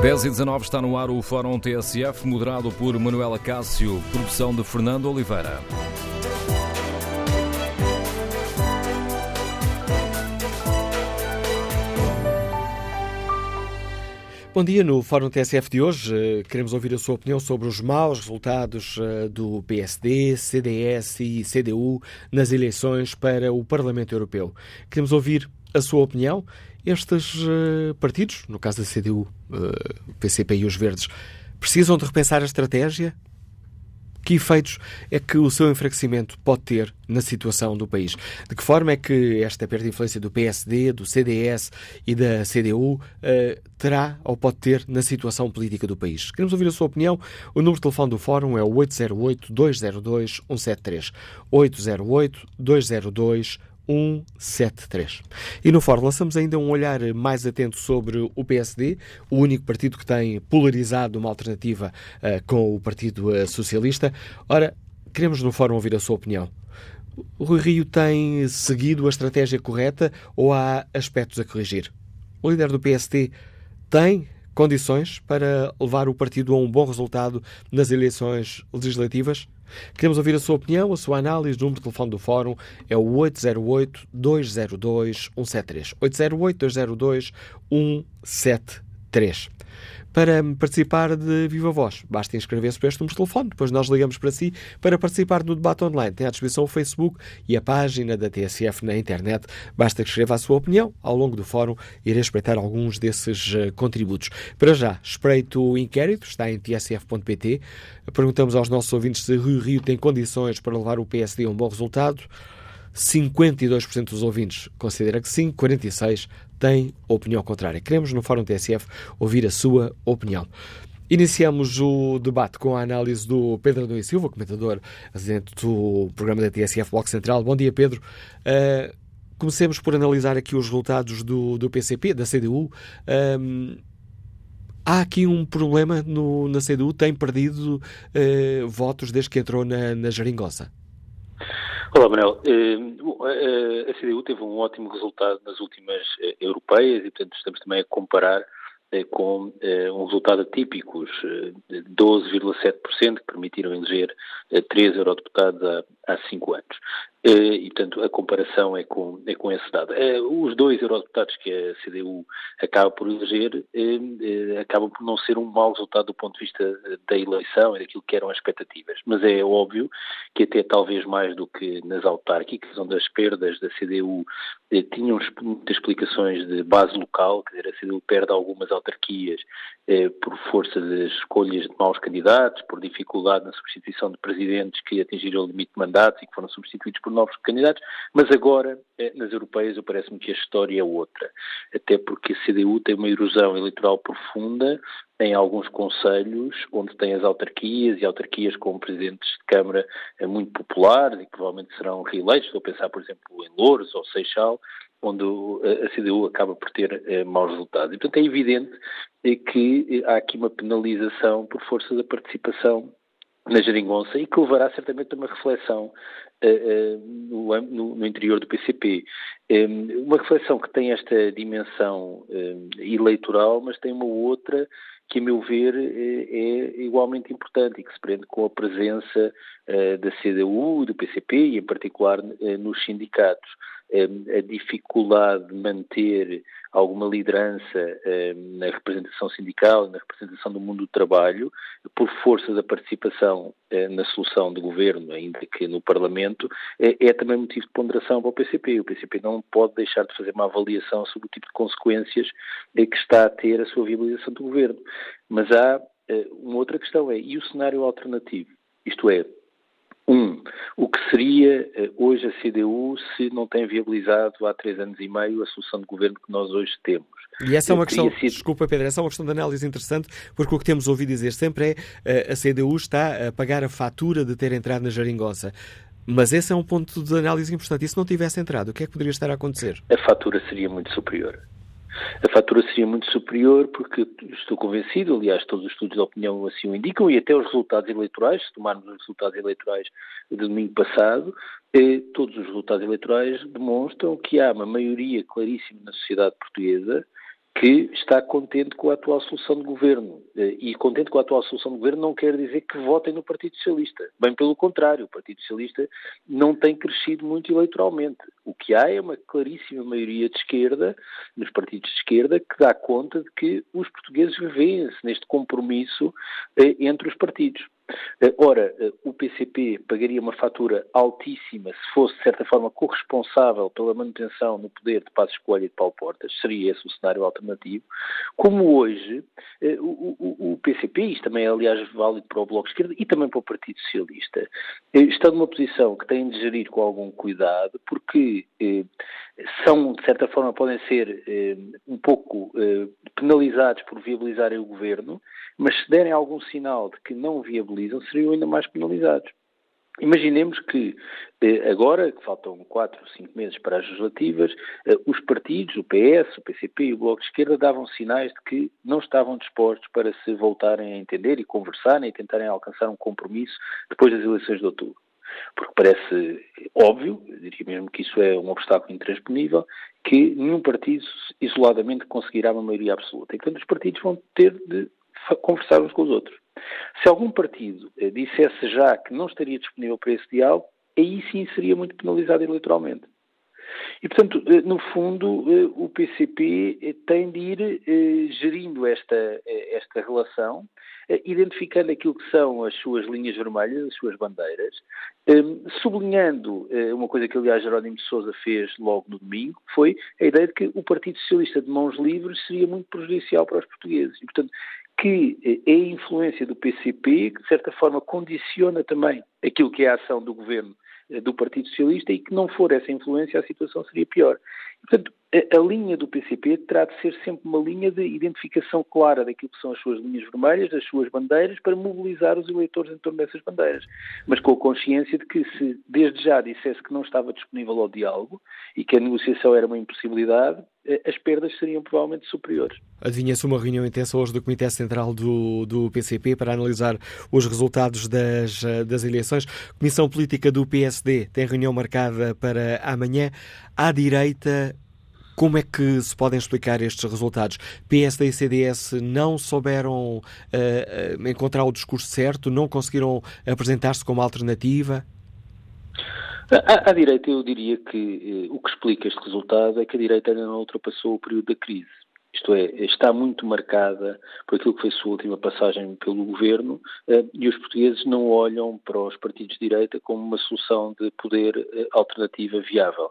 10 e 19 está no ar o Fórum TSF, moderado por Manuela Cássio, produção de Fernando Oliveira. Bom dia. No Fórum TSF de hoje, eh, queremos ouvir a sua opinião sobre os maus resultados eh, do PSD, CDS e CDU nas eleições para o Parlamento Europeu. Queremos ouvir a sua opinião estes uh, partidos, no caso da CDU, o PCP e os Verdes, precisam de repensar a estratégia? Que efeitos é que o seu enfraquecimento pode ter na situação do país? De que forma é que esta perda de influência do PSD, do CDS e da CDU uh, terá ou pode ter na situação política do país? Queremos ouvir a sua opinião. O número de telefone do Fórum é o 808-202-173. 808-202-173. 173. E no Fórum lançamos ainda um olhar mais atento sobre o PSD, o único partido que tem polarizado uma alternativa uh, com o Partido uh, Socialista. Ora, queremos no Fórum ouvir a sua opinião. O Rui Rio tem seguido a estratégia correta ou há aspectos a corrigir? O líder do PSD tem condições para levar o partido a um bom resultado nas eleições legislativas? Queremos ouvir a sua opinião, a sua análise. O número de telefone do Fórum é o 808-202-173. 808-202-173 para participar de Viva Voz. Basta inscrever-se para este número de telefone, depois nós ligamos para si para participar no debate online. Tem à disposição o Facebook e a página da TSF na internet. Basta que escreva a sua opinião. Ao longo do fórum, irei espreitar alguns desses uh, contributos. Para já, espreito o inquérito, está em tsf.pt. Perguntamos aos nossos ouvintes se Rio Rio tem condições para levar o PSD a um bom resultado. 52% dos ouvintes considera que sim, 46% tem opinião contrária. Queremos, no Fórum TSF, ouvir a sua opinião. Iniciamos o debate com a análise do Pedro Adão Silva, comentador residente do programa da TSF Bloco Central. Bom dia, Pedro. Uh, comecemos por analisar aqui os resultados do, do PCP, da CDU. Um, há aqui um problema no, na CDU, tem perdido uh, votos desde que entrou na, na. Olá, Manuel. Eh, a CDU teve um ótimo resultado nas últimas eh, europeias e, portanto, estamos também a comparar eh, com um resultado atípico, 12,7%, que permitiram eleger três eurodeputados há, cinco anos. Eh, e, portanto, a comparação é com, é com esse dado. Eh, os dois eurodeputados que a CDU acaba por eleger eh, acabam por não ser um mau resultado do ponto de vista da eleição e daquilo que eram as expectativas. Mas é óbvio que até talvez mais do que nas autárquicas, onde as perdas da CDU tinham muitas explicações de base local, quer dizer, a CDU perde algumas autarquias por força das escolhas de maus candidatos, por dificuldade na substituição de presidentes que atingiram o limite de mandatos e que foram substituídos por novos candidatos, mas agora, eh, nas europeias, parece-me que a história é outra. Até porque a CDU tem uma erosão eleitoral profunda em alguns conselhos, onde tem as autarquias e autarquias com presidentes de Câmara eh, muito populares e que provavelmente serão reeleitos. Estou a pensar, por exemplo, em Louros ou Seixal, onde a CDU acaba por ter eh, maus resultados. E, portanto, é evidente que há aqui uma penalização por força da participação na geringonça e que levará certamente a uma reflexão uh, uh, no, no, interior do PCP. Um, uma reflexão que tem esta dimensão um, eleitoral, mas tem uma outra que, a meu ver, é, é igualmente importante e que se prende com a presença uh, da CDU, do PCP e, em particular, nos sindicatos. A dificuldade de manter alguma liderança eh, na representação sindical, na representação do mundo do trabalho, por força da participação eh, na solução do governo, ainda que no Parlamento, eh, é também motivo de ponderação para o PCP. O PCP não pode deixar de fazer uma avaliação sobre o tipo de consequências que está a ter a sua viabilização do governo. Mas há uma outra questão, é, e o cenário alternativo? Isto é, um, o que seria eh, hoje a CDU se não tem viabilizado há três anos e meio a solução de governo que nós hoje temos? E essa é uma questão, sido... desculpa Pedro, essa é uma questão de análise interessante, porque o que temos ouvido dizer sempre é eh, a CDU está a pagar a fatura de ter entrado na Jaringossa. Mas esse é um ponto de análise importante. E se não tivesse entrado, o que é que poderia estar a acontecer? A fatura seria muito superior a fatura seria muito superior, porque estou convencido, aliás, todos os estudos de opinião assim o indicam, e até os resultados eleitorais, se tomarmos os resultados eleitorais de domingo passado, eh, todos os resultados eleitorais demonstram que há uma maioria claríssima na sociedade portuguesa que está contente com a atual solução de governo. Eh, e contente com a atual solução de governo não quer dizer que votem no Partido Socialista. Bem pelo contrário, o Partido Socialista não tem crescido muito eleitoralmente. O que há é uma claríssima maioria de esquerda, nos partidos de esquerda, que dá conta de que os portugueses vivem-se neste compromisso eh, entre os partidos. Eh, ora, eh, o PCP pagaria uma fatura altíssima se fosse, de certa forma, corresponsável pela manutenção no poder de Passos Coelho e de Paulo Portas, seria esse o cenário alternativo. Como hoje, eh, o, PCP, isto também é, aliás, válido para o Bloco de Esquerda e também para o Partido Socialista, está numa posição que tem de gerir com algum cuidado, porque são, de certa forma, podem ser um pouco penalizados por viabilizarem o governo, mas se derem algum sinal de que não viabilizam, seriam ainda mais penalizados. Imaginemos que eh, agora, que faltam 4 ou 5 meses para as legislativas, eh, os partidos, o PS, o PCP e o Bloco de Esquerda davam sinais de que não estavam dispostos para se voltarem a entender e conversarem e tentarem alcançar um compromisso depois das eleições de outubro. Porque parece óbvio, diria mesmo que isso é um obstáculo intransponível, que nenhum partido isoladamente conseguirá uma maioria absoluta. E, portanto, os partidos vão ter de conversar uns com os outros. Se algum partido eh, dissesse já que não estaria disponível para esse diálogo, aí sim seria muito penalizado eleitoralmente. E, portanto, eh, no fundo, eh, o PCP tem de ir gerindo esta, esta relação, identificando aquilo que são as suas linhas vermelhas, as suas bandeiras, sublinhando uma coisa que, aliás, Jerónimo de Sousa fez logo no domingo, foi a ideia de que o Partido Socialista de mãos livres seria muito prejudicial para os portugueses. E, portanto, que é a influência do PCP que, de certa forma, condiciona também aquilo que é a ação do governo eh, do Partido Socialista e que não for essa influência a situação seria pior. Portanto, a, a, linha do PCP terá de ser sempre uma linha de identificação clara daquilo que são as suas linhas vermelhas, das suas bandeiras, para mobilizar os eleitores em torno dessas bandeiras. Mas com a consciência de que se desde já dissesse que não estava disponível ao diálogo e que a negociação era uma impossibilidade, eh, as perdas seriam provavelmente superiores. Adivinha-se uma reunião intensa hoje do Comitê Central do, do PCP para analisar os resultados das, eh, das eleições. Comissão Política do PSD tem reunião marcada para amanhã. À direita, como é que se podem explicar estes resultados? PSD e CDS não souberam uh, encontrar o discurso certo, não conseguiram apresentar-se como alternativa? À, direita, eu diria que eh, o que explica este resultado é que a direita ainda não ultrapassou o período da crise. Isto é, está muito marcada por aquilo que foi a sua última passagem pelo governo eh, e os portugueses não olham para os partidos de direita como uma solução de poder eh, alternativa viável.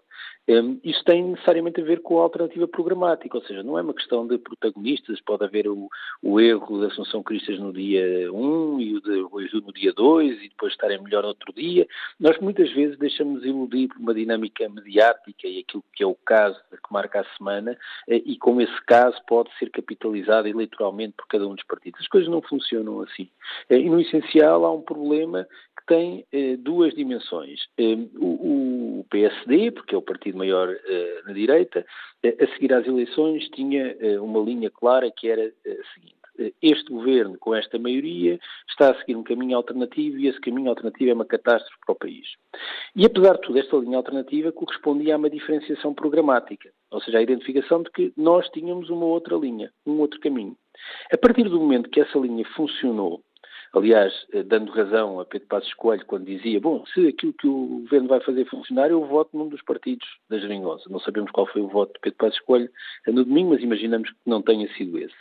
Um, isso tem necessariamente a ver com a alternativa programática, ou seja, não é uma questão de protagonistas, pode haver o, o erro da Assunção Cristas no dia 1 e o de Rui no dia 2 e depois estarem melhor no outro dia. Nós muitas vezes deixamos iludir por uma dinâmica mediática e aquilo que é o caso que marca a semana eh, e como esse caso pode ser capitalizado eleitoralmente por cada um dos partidos. As coisas não funcionam assim. Eh, e no essencial há um problema tem eh, duas dimensões. O, o, PSD, porque é o partido maior eh, na direita, eh, a seguir às eleições tinha eh, uma linha clara que era a seguinte. Este governo, com esta maioria, está a seguir um caminho alternativo e esse caminho alternativo é uma catástrofe para o país. E apesar de tudo, esta linha alternativa correspondia a uma diferenciação programática, ou seja, a identificação de que nós tínhamos uma outra linha, um outro caminho. A partir do momento que essa linha funcionou Aliás, eh, dando razão a Pedro Passos Coelho quando dizia, bom, se aquilo que o governo vai fazer funcionar, eu voto num dos partidos da Geringonça. Não sabemos qual foi o voto de Pedro Passos Coelho no domingo, mas imaginamos que não tenha sido esse.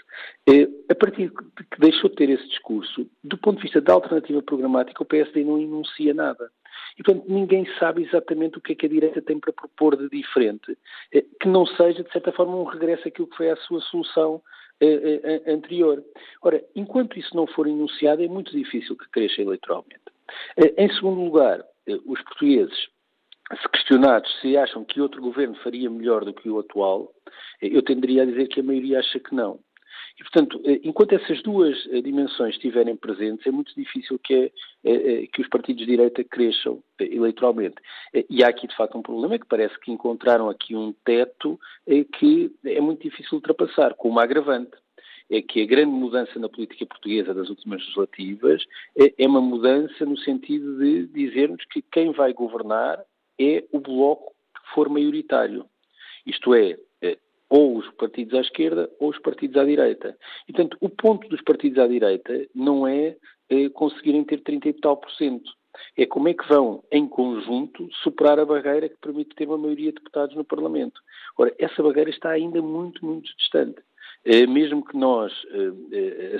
Eh, a partir de que deixou de ter esse discurso, do ponto de vista da alternativa programática, o PSD não enuncia nada. E, portanto, ninguém sabe exatamente o que é que a direita tem para propor de diferente, eh, que não seja, de certa forma, um regresso àquilo que foi a sua solução eh, eh, anterior. Ora, enquanto isso não for enunciado, é muito difícil que cresça eleitoralmente. Eh, em segundo lugar, os portugueses, se questionados se acham que outro governo faria melhor do que o atual, eu tenderia a dizer que a maioria acha que não. E, portanto, eh, enquanto essas duas eh, dimensões estiverem presentes, é muito difícil que, é, que os partidos de direita cresçam eleitoralmente. E há aqui, de facto, um problema que parece que encontraram aqui um teto que é muito difícil ultrapassar, com uma agravante é que a grande mudança na política portuguesa das últimas legislativas é uma mudança no sentido de dizermos que quem vai governar é o bloco que for maioritário. Isto é, ou os partidos à esquerda ou os partidos à direita. E, portanto, o ponto dos partidos à direita não é eh, conseguirem ter 30 e tal por cento. É como é que vão, em conjunto, superar a barreira que permite ter uma maioria de deputados no Parlamento. Ora, essa barreira está ainda muito, muito distante. Eh, mesmo que nós eh,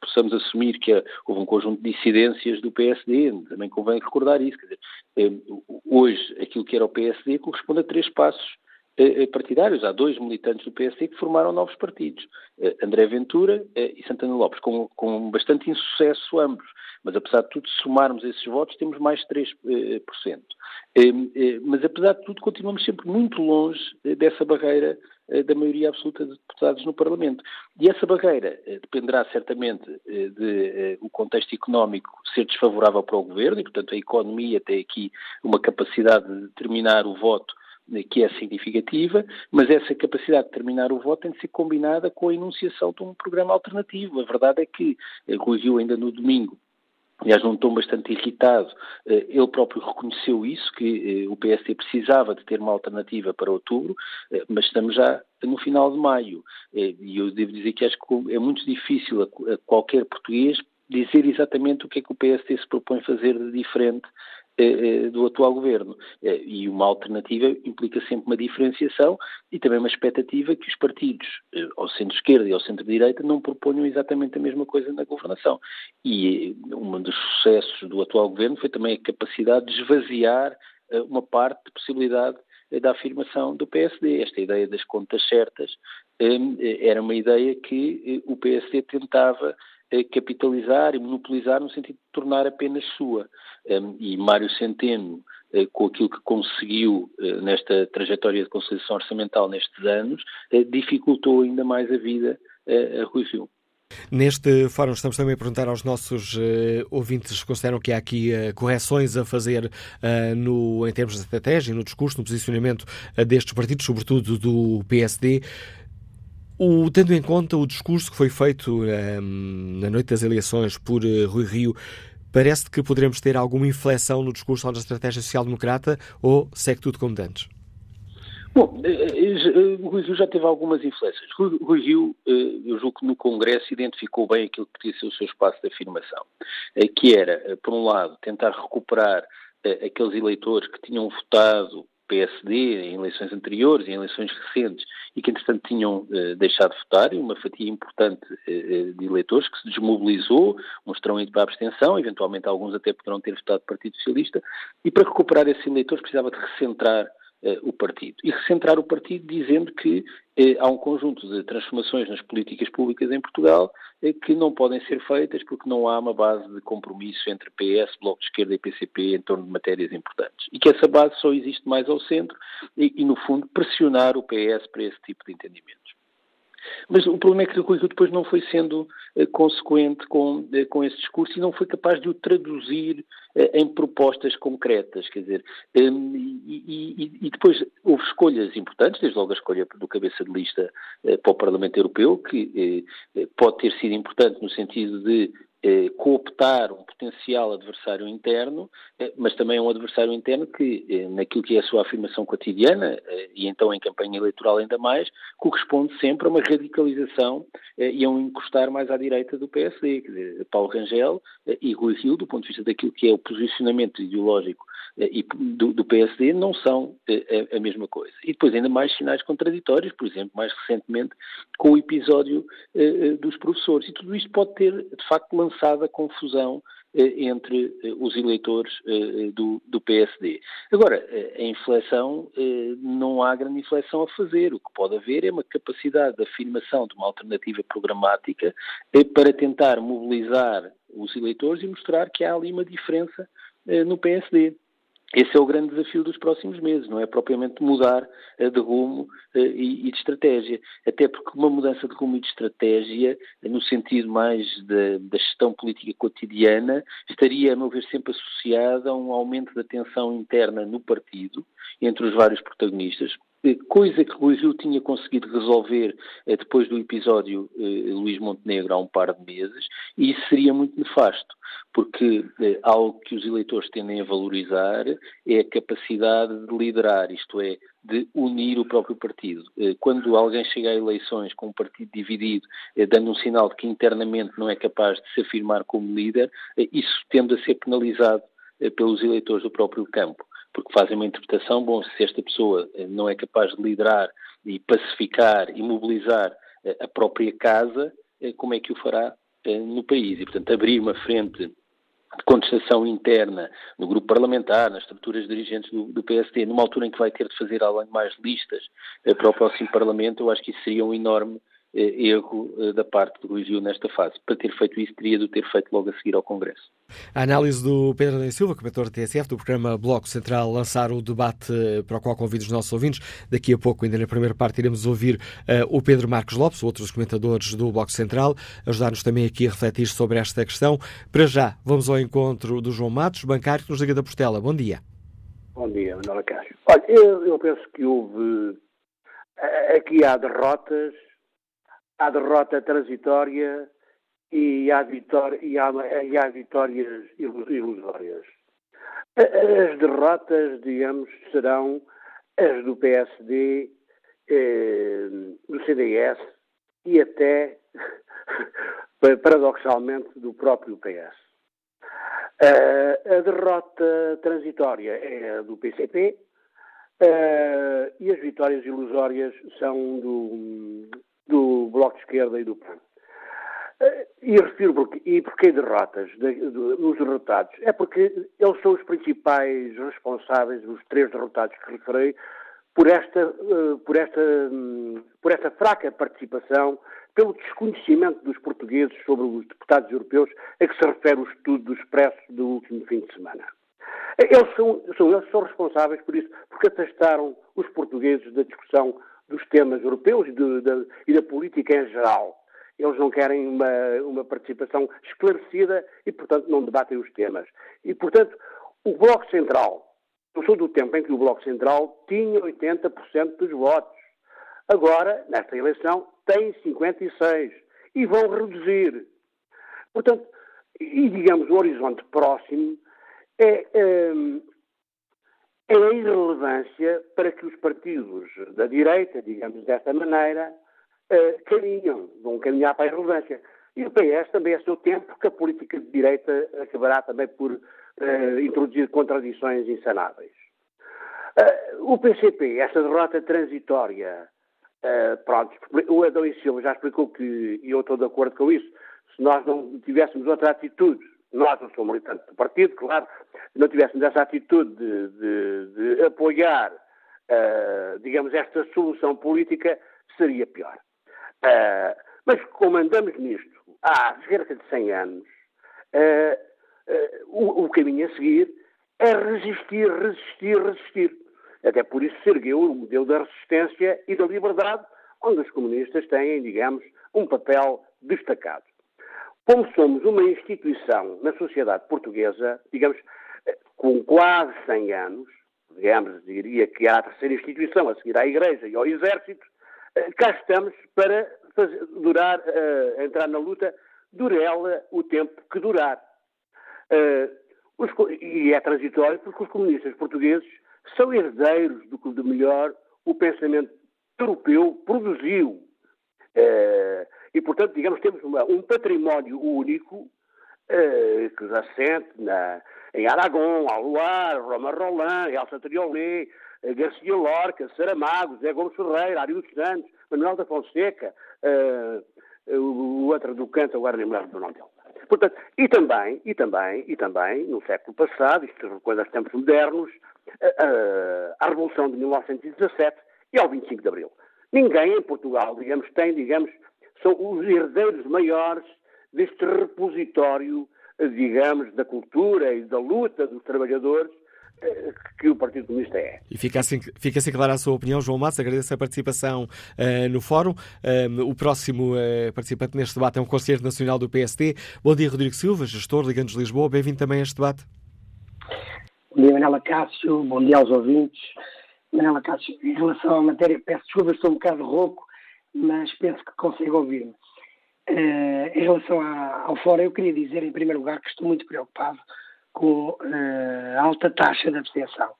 possamos assumir que houve um conjunto de dissidências do PSD, também convém recordar isso. Dizer, hoje, aquilo que era o PSD corresponde a três passos partidários. Há dois militantes do PSD que formaram novos partidos, André Ventura e Santana Lopes, com, com bastante insucesso ambos. Mas, apesar de tudo, se somarmos esses votos, temos mais 3%. Mas, apesar de tudo, continuamos sempre muito longe dessa barreira da maioria absoluta de deputados no Parlamento. E essa barreira dependerá certamente de o contexto económico ser desfavorável para o governo, e, portanto, a economia tem aqui uma capacidade de determinar o voto que é significativa, mas essa capacidade de determinar o voto tem de ser combinada com a enunciação de um programa alternativo. A verdade é que Rui Rio ainda no domingo aliás, num tom bastante irritado, eh, ele próprio reconheceu isso, que eh, o PSD precisava de ter uma alternativa para outubro, eh, mas estamos já no final de maio. E eu devo dizer que acho que é muito difícil a qualquer português dizer exatamente o que é que o PSD se propõe fazer de diferente eh, eh, do atual governo. Eh, e uma alternativa implica sempre uma diferenciação e também uma expectativa que os partidos, ao centro-esquerda e ao centro-direita, não proponham exatamente a mesma coisa na governação. E um dos sucessos do atual governo foi também a capacidade de esvaziar uma parte de possibilidade da afirmação do PSD. Esta ideia das contas certas era uma ideia que o PSD tentava capitalizar e monopolizar no sentido de tornar apenas sua. E Mário Centeno, eh, com aquilo que conseguiu eh, nesta trajetória de conciliação orçamental nestes anos, eh, dificultou ainda mais a vida a Rui Rio. Neste fórum estamos também a perguntar aos nossos uh, ouvintes se consideram que há aqui uh, correções a fazer uh, no, em termos de estratégia, no discurso, no posicionamento destes partidos, sobretudo do PSD. O, tendo em conta o discurso que foi feito um, na noite das eleições por uh, Rui Rio, parece que poderemos ter alguma inflexão no discurso da estratégia social-democrata ou segue tudo como antes? Bom, eh, eh, Rui Rio já teve algumas. Rui, Rui Rio, eu julgo que no Congresso identificou bem aquilo que podia ser o seu espaço de afirmação, que era, por um lado, tentar recuperar aqueles eleitores que tinham votado PSD em eleições anteriores, em eleições recentes, e que entretanto tinham eh, deixado de votar, e uma fatia importante eh, eh, de eleitores que se desmobilizou, terão ido para a abstenção, eventualmente alguns até poderão ter votado Partido Socialista, e para recuperar esses eleitores precisava de recentrar o partido. E recentrar o partido dizendo que eh, há um conjunto de transformações nas políticas públicas em Portugal eh, que não podem ser feitas porque não há uma base de compromisso entre PS, Bloco de Esquerda e PCP em torno de matérias importantes. E que essa base só existe mais ao centro e, e no fundo, pressionar o PS para esse tipo de entendimentos. Mas o problema é que Rui depois não foi sendo uh, consequente com, uh, com esse discurso e não foi capaz de o traduzir uh, em propostas concretas, quer dizer, um, e, e, e, depois houve escolhas importantes, desde logo a escolha do cabeça de lista para o Parlamento Europeu, que pode ter sido importante no sentido de eh, cooptar um potencial adversário interno, eh, mas também um adversário interno que, eh, naquilo que é a sua afirmação cotidiana, eh, e então em campanha eleitoral ainda mais, corresponde sempre a uma radicalização eh, e a um encostar mais à direita do PSD. Quer dizer, Paulo Rangel eh, e Rui Rio, do ponto de vista daquilo que é o posicionamento ideológico e do, do, PSD não são a, a, mesma coisa. E depois ainda mais sinais contraditórios, por exemplo, mais recentemente com o episódio dos professores. E tudo isto pode ter, de facto, lançado a confusão entre os eleitores do, do, PSD. Agora, a inflexão, não há grande inflexão a fazer. O que pode haver é uma capacidade de afirmação de uma alternativa programática para tentar mobilizar os eleitores e mostrar que há ali uma diferença no PSD. Esse é o grande desafio dos próximos meses, não é propriamente mudar uh, de rumo uh, e, de estratégia. Até porque uma mudança de rumo e de estratégia, no sentido mais da, da, gestão política cotidiana, estaria, a meu ver, sempre associada a um aumento da tensão interna no partido, entre os vários protagonistas, coisa que Rui Rio tinha conseguido resolver depois do episódio Luís Montenegro há um par de meses, e isso seria muito nefasto, porque algo que os eleitores tendem a valorizar é a capacidade de liderar, isto é, de unir o próprio partido. Quando alguém chega a eleições com um partido dividido, dando um sinal de que internamente não é capaz de se afirmar como líder, isso tende a ser penalizado pelos eleitores do próprio campo porque fazem uma interpretação, bom, se esta pessoa eh, não é capaz de liderar e pacificar e mobilizar eh, a própria casa, eh, como é que o fará no país? E, portanto, abrir uma frente de contestação interna no grupo parlamentar, nas estruturas dirigentes do, do, numa altura em que vai ter de fazer além mais listas para o próximo Parlamento, eu acho que isso seria um enorme erro da parte do Rio nesta fase. Para ter feito isso, teria de o ter feito logo a seguir ao Congresso. A análise do Pedro da Silva, comentador da TSF, do programa Bloco Central, lançar o debate para o qual convido os nossos ouvintes. Daqui a pouco, ainda na primeira parte, iremos ouvir uh, o Pedro Marcos Lopes, outros comentadores do Bloco Central, ajudar-nos também aqui a refletir sobre esta questão. Para já, vamos ao encontro do João Matos, bancário que nos liga da Postela. Bom dia. Bom dia, Manuela Cássio. Olha, eu, eu penso que houve. Aqui há derrotas, há derrota transitória e há, vitória, e há, e há vitórias ilusórias. As derrotas, digamos, serão as do PSD, eh, do CDS e até, paradoxalmente, do próprio PS. Uh, a derrota transitória é a do PCP uh, e as vitórias ilusórias são do, do Bloco de Esquerda e do PAN. E refiro porque, e porquê derrotas de, de, dos derrotados? É porque eles são os principais responsáveis, os três derrotados que referi, por esta, uh, por esta, um, por esta fraca participação, pelo desconhecimento dos portugueses sobre os deputados europeus a que se refere o estudo do Expresso do último fim de semana. Eles são, são, eles são responsáveis por isso, porque afastaram os portugueses da discussão dos temas europeus de, de, e da política em geral. Eles não querem uma, uma participação esclarecida e, portanto, não debatem os temas. E, portanto, o Bloco Central, eu sou do tempo em que o Bloco Central tinha 80% dos votos. Agora, nesta eleição, tem 56% e vão reduzir. Portanto, e digamos, o horizonte próximo é, é, é a irrelevância para que os partidos da direita, digamos desta maneira, uh, caminham, vão caminhar para a irrelevância. E o PS também é seu tempo que a política de direita acabará também por uh, introduzir contradições insanáveis. Uh, o PCP, essa derrota transitória, uh, pronto, o Adão e Silva já explicou que, e eu estou de acordo com isso, se nós não tivéssemos outra atitude, nós não somos militantes do partido, claro, não tivéssemos essa atitude de, de, de apoiar, uh, digamos, esta solução política, seria pior. Uh, mas como andamos nisto há cerca de 100 anos, uh, o, o, caminho a seguir é resistir, resistir, resistir. Até por isso se ergueu o modelo da resistência e da liberdade, onde os comunistas têm, digamos, um papel destacado. Como somos uma instituição na sociedade portuguesa, digamos, com quase 100 anos, digamos, diria que há a terceira instituição a seguir à Igreja e ao Exército, eh, cá estamos para fazer, durar, uh, entrar na luta, dure ela o tempo que durar. Uh, os, e é transitório porque os comunistas portugueses são herdeiros do que de melhor o pensamento europeu produziu. Uh, e, portanto, digamos, temos uma, um património único que já sente na, em Aragão, Aluar, Roma Roland, Elsa Triolet, eh, Garcia Lorca, Saramago, Zé Gomes Ferreira, Ariel Santos, Manuel da Fonseca, uh, o outro do canto, agora nem me do nome dele. Portanto, e também, e também, e também, no século passado, isto quando os tempos modernos, uh, a Revolução de 1917 e ao 25 de Abril. Ninguém em Portugal, digamos, tem, digamos, são os herdeiros maiores deste repositório, digamos, da cultura e da luta dos trabalhadores que o Partido Comunista é. E fica assim, fica assim clara a sua opinião, João Matos. Agradeço a participação uh, no fórum. Uh, o próximo uh, participante neste debate é um Conselheiro Nacional do PST. Bom dia, Rodrigo Silva, gestor Ligandos Lisboa. Bem-vindo também a este debate. Bom dia, Manela Cássio. Bom dia aos ouvintes. Manela Cássio, em relação à matéria, peço desculpa, estou um bocado rouco, mas penso que consigo ouvir-me. Uh, em relação à, ao fora, eu queria dizer, em primeiro lugar, que estou muito preocupado com uh, a alta taxa de abstenção.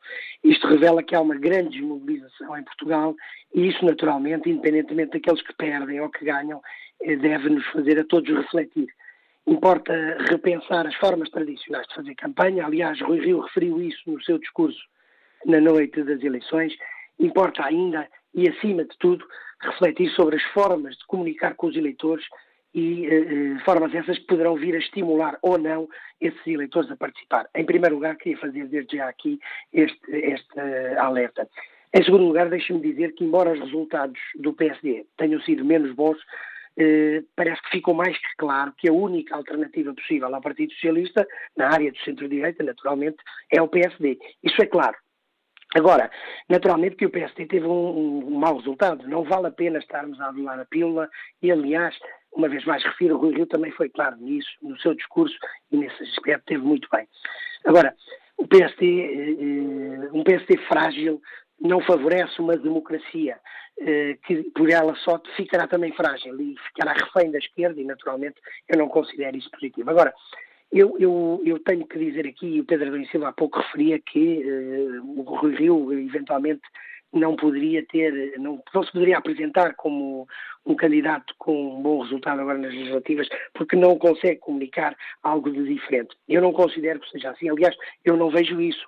Isto revela que há uma grande desmobilização em Portugal e isso, naturalmente, independentemente daqueles que perdem ou que ganham, eh, deve nos fazer a todos refletir. Importa repensar as formas tradicionais de fazer campanha. Aliás, Rui Rio referiu isso no seu discurso na noite das eleições. Importa ainda, e acima de tudo, refletir sobre as formas de comunicar com os eleitores e eh, formas essas que poderão vir a estimular ou não esses eleitores a participar. Em primeiro lugar, queria fazer desde já aqui este, este uh, alerta. Em segundo lugar, deixe-me dizer que, embora os resultados do PSD tenham sido menos bons, eh, parece que ficou mais que claro que a única alternativa possível ao Partido Socialista, na área do centro-direita, naturalmente, é o PSD. Isso é claro. Agora, naturalmente que o PSD teve um, um, um mau resultado. Não vale a pena estarmos a adular a pílula e, aliás, uma vez mais refiro, o Rui Rio também foi claro nisso, no seu discurso, e nesse aspecto teve muito bem. Agora, o PSD, eh, eh, um PSD frágil não favorece uma democracia eh, que por ela só ficará também frágil e ficará refém da esquerda e naturalmente eu não considero isso positivo. Agora, eu, eu, eu tenho que dizer aqui, o Pedro Adão Silva há pouco referia que uh, o Rui Rio eventualmente não poderia ter, não, não se poderia apresentar como um candidato com um bom resultado agora nas legislativas, porque não consegue comunicar algo de diferente. Eu não considero que seja assim. Aliás, eu não vejo isso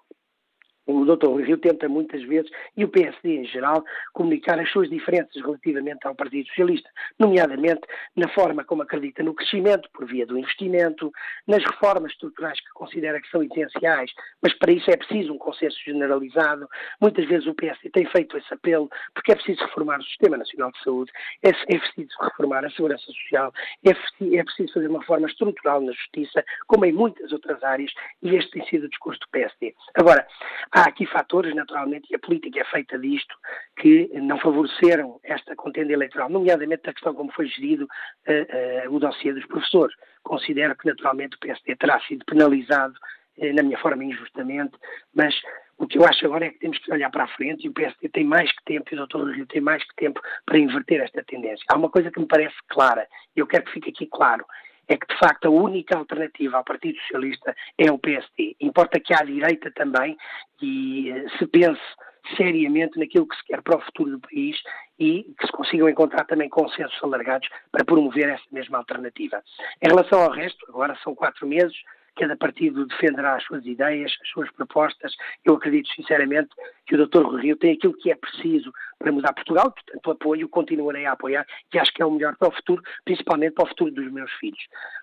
o Dr. Rio tenta muitas vezes, e o PSD em geral, comunicar as suas diferenças relativamente ao Partido Socialista, nomeadamente na forma como acredita no crescimento por via do investimento, nas reformas estruturais que considera que são essenciais, mas para isso é preciso um consenso generalizado. Muitas vezes o PSD tem feito esse apelo, porque é preciso reformar o Sistema Nacional de Saúde, é, é preciso reformar a Segurança Social, é, é preciso fazer uma reforma estrutural na Justiça, como em muitas outras áreas, e este tem sido o discurso do PSD. Agora, Há aqui fatores, naturalmente, e a política é feita disto, que não favoreceram esta contenda eleitoral, nomeadamente a questão como foi gerido uh, uh, o dossiê dos professores. Considero que, naturalmente, o PSD terá sido penalizado, uh, na minha forma, injustamente, mas o que eu acho agora é que temos que olhar para a frente e o PSD tem mais que tempo, e o Dr. Rio tem mais que tempo para inverter esta tendência. Há uma coisa que me parece clara, e eu quero que fique aqui claro, é que, de facto, a única alternativa ao Partido Socialista é o PSD. Importa que à direita também e eh, se pense seriamente naquilo que se quer para o futuro do país e que se consigam encontrar também consensos alargados para promover essa mesma alternativa. Em relação ao resto, agora são quatro meses, cada partido defenderá as suas ideias, as suas propostas. Eu acredito sinceramente que o Dr. Rio tem aquilo que é preciso para mudar Portugal, portanto apoio, continuarei a apoiar e acho que é o melhor para o futuro, principalmente para o futuro dos meus filhos.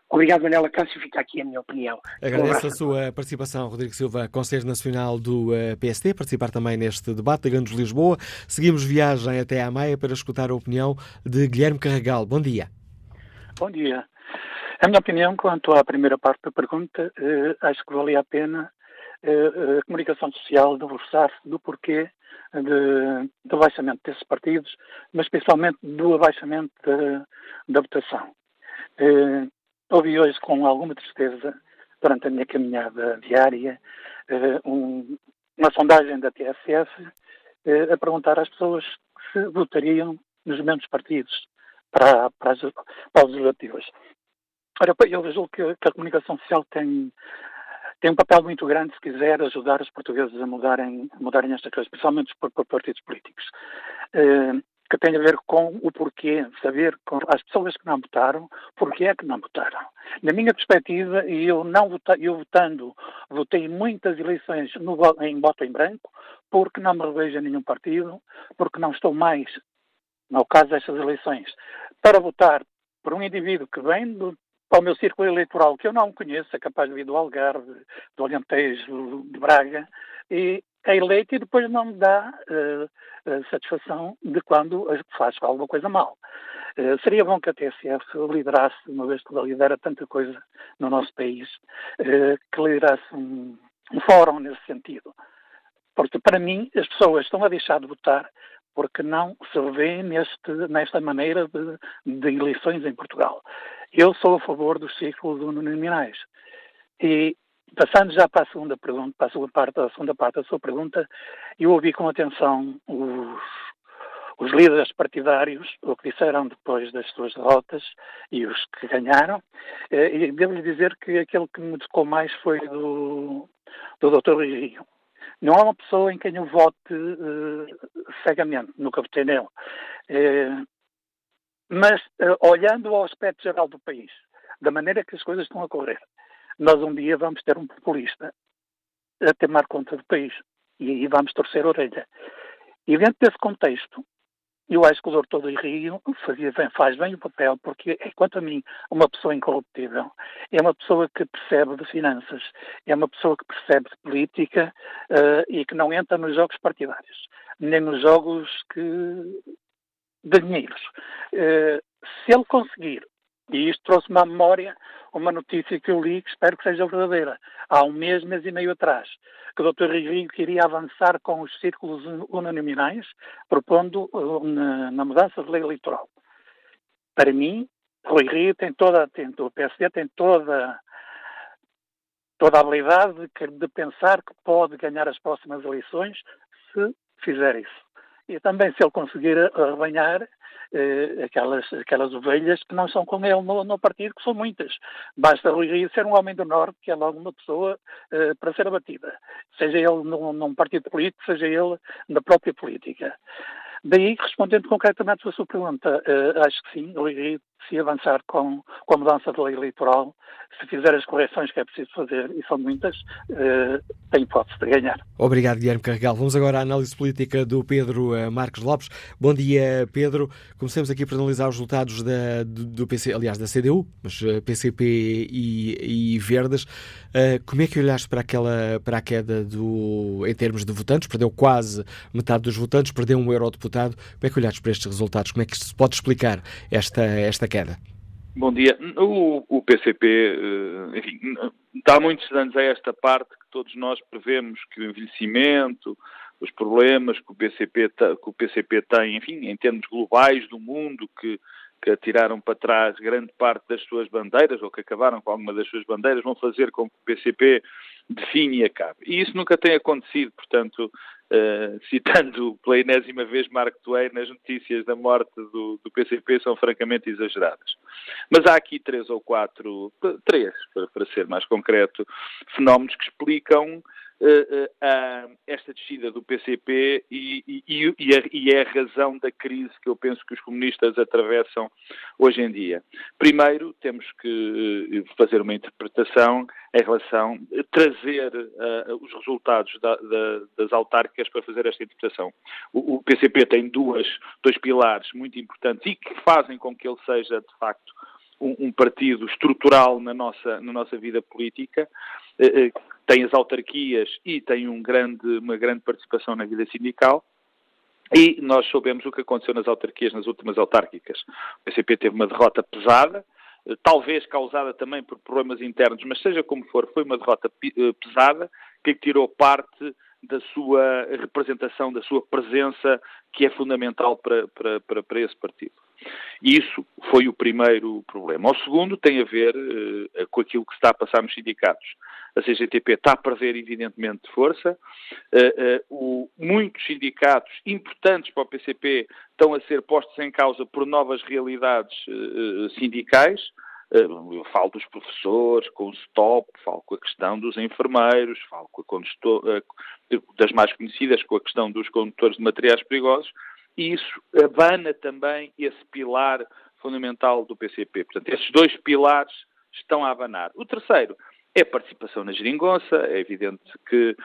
Obrigado, Manela Cássio, fica aqui a minha opinião. Agradeço a sua participação, Rodrigo Silva, Conselho Nacional do eh, PSD, participar também neste debate da Grande Lisboa. Seguimos viagem até à Maia para escutar a opinião de Guilherme Carregal. Bom dia. Bom dia. A minha opinião quanto à primeira parte da pergunta, eh, acho que valia a pena eh, a comunicação social debruçar-se do porquê de, do abaixamento desses partidos, mas especialmente do abaixamento da, votação. Eh, ouvi hoje com alguma tristeza, durante a minha caminhada diária, eh, um, uma sondagem da TSF eh, a perguntar às pessoas se votariam nos mesmos partidos para, para, as, para as legislativas. Ora, eu julgo que, a comunicação social tem, tem um papel muito grande se quiser ajudar os portugueses a mudarem, a mudarem esta coisa, especialmente por, por partidos políticos, uh, que tem a ver com o porquê, saber com as pessoas que não votaram, porquê é que não votaram. Na minha perspectiva, eu não votei, eu votando, votei muitas eleições no, em voto em branco, porque não me revejo a nenhum partido, porque não estou mais, no caso destas eleições, para votar por um indivíduo que vem do, para o meu círculo eleitoral, que eu não conheço, é capaz de vir do Algarve, do Alentejo, de Braga, e é eleito e depois não me dá uh, satisfação de quando faz alguma coisa mal. Uh, seria bom que a TSF liderasse, uma vez que ela lidera tanta coisa no nosso país, que liderasse um, um fórum nesse sentido. Porque, para mim, as pessoas estão a deixar de votar porque não se vê neste, nesta maneira de, de eleições em Portugal. Eu sou a favor dos ciclos uninominais. E passando já para a segunda pergunta, para a segunda parte, a segunda parte da sua pergunta, eu ouvi com atenção os, os líderes partidários, o que disseram depois das suas derrotas e os que ganharam, eh, e devo-lhe dizer que aquele que me tocou mais foi do, do Dr. Rio. Não é uma pessoa em quem eu vote uh, cegamente, nunca votei nele. Uh, mas, uh, olhando ao aspecto geral do país, da maneira que as coisas estão a correr, nós um dia vamos ter um populista a tomar conta do país. E aí vamos torcer a orelha. E dentro desse contexto, eu acho que o doutor do Rio fazia bem, faz bem o papel, porque, é, quanto a mim, uma pessoa incorruptível. É uma pessoa que percebe de finanças, é uma pessoa que percebe de política uh, e que não entra nos jogos partidários, nem nos jogos que... de dinheiros. Uh, se ele conseguir, e isto trouxe-me à memória uma notícia que eu li que espero que seja verdadeira, há um mês, mês e meio atrás, que o Dr. Rui queria avançar com os círculos uninominais, propondo uh, na, na, mudança de lei eleitoral. Para mim, Rui Rio tem toda, tem, o PSD tem toda, toda a habilidade de, de pensar que pode ganhar as próximas eleições se fizer isso. E também se ele conseguir arrebanhar eh, aquelas, aquelas ovelhas que não são com ele no, no, partido, que são muitas. Basta Rui Rio ser um homem do Norte, que é logo uma pessoa eh, para ser abatida, seja ele num, num partido político, seja ele na própria política. Daí, respondendo concretamente à sua pergunta, uh, acho que sim, o IRI, se avançar com, com a mudança da lei eleitoral, se fizer as correções que é preciso fazer, e são muitas, uh, tem hipótese de ganhar. Obrigado, Guilherme Carregal. Vamos agora à análise política do Pedro uh, Marcos Lopes. Bom dia, Pedro. Comecemos aqui por analisar os resultados da, do, do PC, aliás, da CDU, mas PCP e, e Verdes. como é que olhaste para, aquela, para a queda do, em termos de votantes? Perdeu quase metade dos votantes, perdeu um eurodeputado deputado. Como é que olhaste para estes resultados? Como é que se pode explicar esta, esta queda? Bom dia. O, o PCP, eh, enfim, há muitos anos a esta parte que todos nós prevemos que o envelhecimento, os problemas que o PCP, que o PCP tem, enfim, em termos globais do mundo, que, que atiraram para trás grande parte das suas bandeiras, ou que acabaram com alguma das suas bandeiras, vão fazer com que o PCP define e acabe. E isso nunca tem acontecido, portanto, uh, citando pela enésima vez Mark Twain, as notícias da morte do, do, PCP são francamente exageradas. Mas há aqui três ou quatro, três, para, para ser mais concreto, fenómenos que explicam uh, uh, esta descida do PCP e, e, e, a, e, é a razão da crise que eu penso que os comunistas atravessam hoje em dia. Primeiro, temos que fazer uma interpretação em relação a trazer uh, os resultados da, da, das autárquicas para fazer esta interpretação. O, o, PCP tem duas, dois pilares muito importantes e que fazem com que ele seja, de facto, um, um partido estrutural na nossa, na nossa vida política, uh, tem as autarquias e tem um grande, uma grande participação na vida sindical. E nós soubemos o que aconteceu nas autarquias, nas últimas autárquicas. O PCP teve uma derrota pesada, talvez causada também por problemas internos, mas seja como for, foi uma derrota eh, pesada que tirou parte da sua representação, da sua presença, que é fundamental para, para, para, para esse partido. Isso foi o primeiro problema. O segundo tem a ver uh, com aquilo que está a passar nos sindicatos. A CGTP está a perder, evidentemente, de força. Uh, uh, o, muitos sindicatos importantes para o PCP estão a ser postos em causa por novas realidades sindicais. Eu falo dos professores, com o STOP, falo com a questão dos enfermeiros, falo com a, das mais conhecidas, com a questão dos condutores de materiais perigosos e isso abana também esse pilar fundamental do PCP. Portanto, esses dois pilares estão a abanar. O terceiro é a participação na geringonça. É evidente que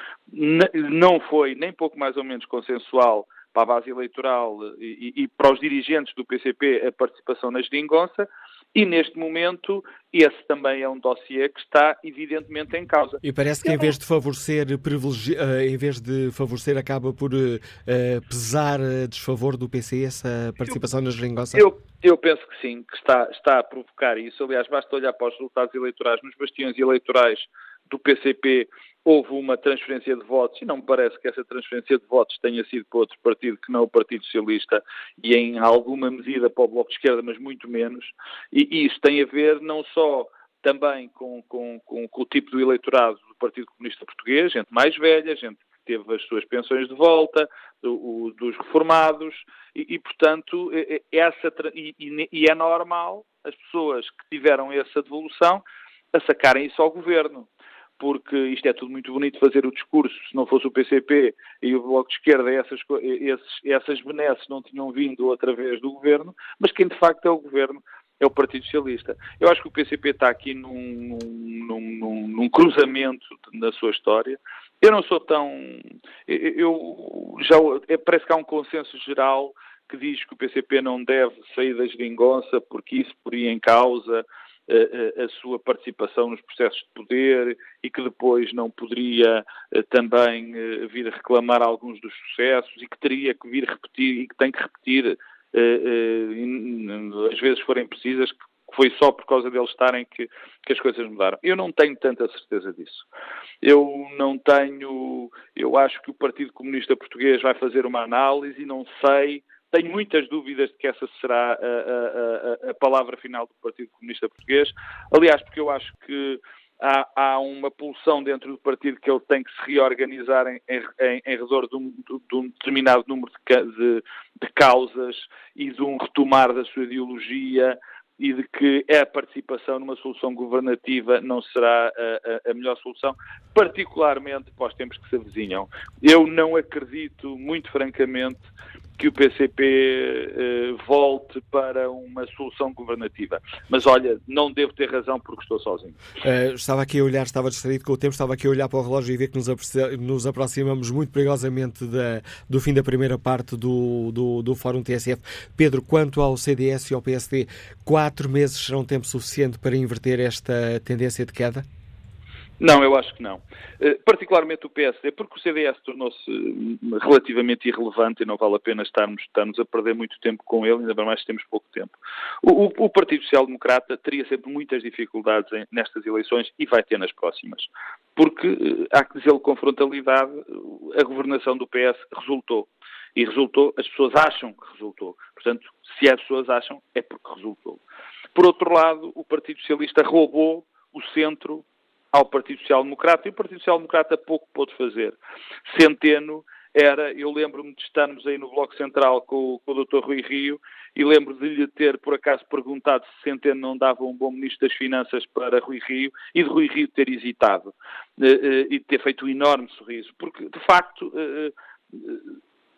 não foi nem pouco mais ou menos consensual para a base eleitoral e, e, para os dirigentes do PCP a participação na geringonça. E neste momento, esse também é um dossiê que está evidentemente em causa. E parece que em vez de favorecer, uh, em vez de favorecer, acaba por uh, pesar a desfavor do PC essa participação eu, na geringonça? Eu, eu penso que sim, que está, está a provocar isso. Aliás, basta olhar para os resultados eleitorais nos bastiões eleitorais do PCP houve uma transferência de votos e não me parece que essa transferência de votos tenha sido para outro partido que não o Partido Socialista e em alguma medida para o Bloco de Esquerda, mas muito menos. E, e isso tem a ver não só também com, com, com, com, o tipo do eleitorado do Partido Comunista Português, gente mais velha, gente teve as suas pensões de volta, o, o, dos reformados, e, e portanto, essa, e, e, é normal as pessoas que tiveram essa devolução a sacarem isso ao governo porque isto é tudo muito bonito fazer o discurso, se não fosse o PCP e o Bloco de Esquerda, essas, esses, essas benesses não tinham vindo através do governo, mas quem de facto é o governo é o Partido Socialista. Eu acho que o PCP está aqui num, num, num, num cruzamento na sua história. Eu não sou tão. Eu já parece que há um consenso geral que diz que o PCP não deve sair da geringonça porque isso poria em causa a, a, sua participação nos processos de poder e que depois não poderia eh, também eh, vir reclamar alguns dos sucessos e que teria que vir repetir e que tem que repetir, às vezes forem precisas, que foi só por causa deles estarem que, que, as coisas mudaram. Eu não tenho tanta certeza disso. Eu não tenho. Eu acho que o Partido Comunista Português vai fazer uma análise e não sei tenho muitas dúvidas de que essa será a, a, a, palavra final do Partido Comunista Português. Aliás, porque eu acho que há, há, uma pulsão dentro do partido que ele tem que se reorganizar em, em, em redor de um, de um, determinado número de, de, de, causas e de um retomar da sua ideologia e de que a participação numa solução governativa não será a, a melhor solução, particularmente para os tempos que se avizinham. Eu não acredito, muito francamente, que o PCP eh, volte para uma solução governativa. Mas olha, não devo ter razão porque estou sozinho. Uh, estava aqui a olhar, estava distraído com o tempo, estava aqui a olhar para o relógio e ver que nos, nos aproximamos muito perigosamente da, do fim da primeira parte do, do, do Fórum TSF. Pedro, quanto ao CDS e ao PSD, quatro meses serão tempo suficiente para inverter esta tendência de queda? Não, eu acho que não. Uh, particularmente o PSD, porque o CDS tornou-se hum, relativamente irrelevante e não vale a pena estarmos, estarmos a perder muito tempo com ele, ainda mais temos pouco tempo. O, o, Partido Social Democrata teria sempre muitas dificuldades em, nestas eleições e vai ter nas próximas. Porque, há que dizer com frontalidade, a governação do PS resultou. E resultou, as pessoas acham que resultou. Portanto, se as pessoas acham, é porque resultou. Por outro lado, o Partido Socialista roubou o centro ao Partido Social Democrata e o Partido Social Democrata pouco pôde fazer. Centeno era, eu lembro-me de estarmos aí no Bloco Central com, com o Dr. Rui Rio e lembro de lhe ter, por acaso, perguntado se Centeno não dava um bom Ministro das Finanças para Rui Rio e de Rui Rio ter hesitado uh, uh, e ter feito um enorme sorriso, porque, de facto, uh,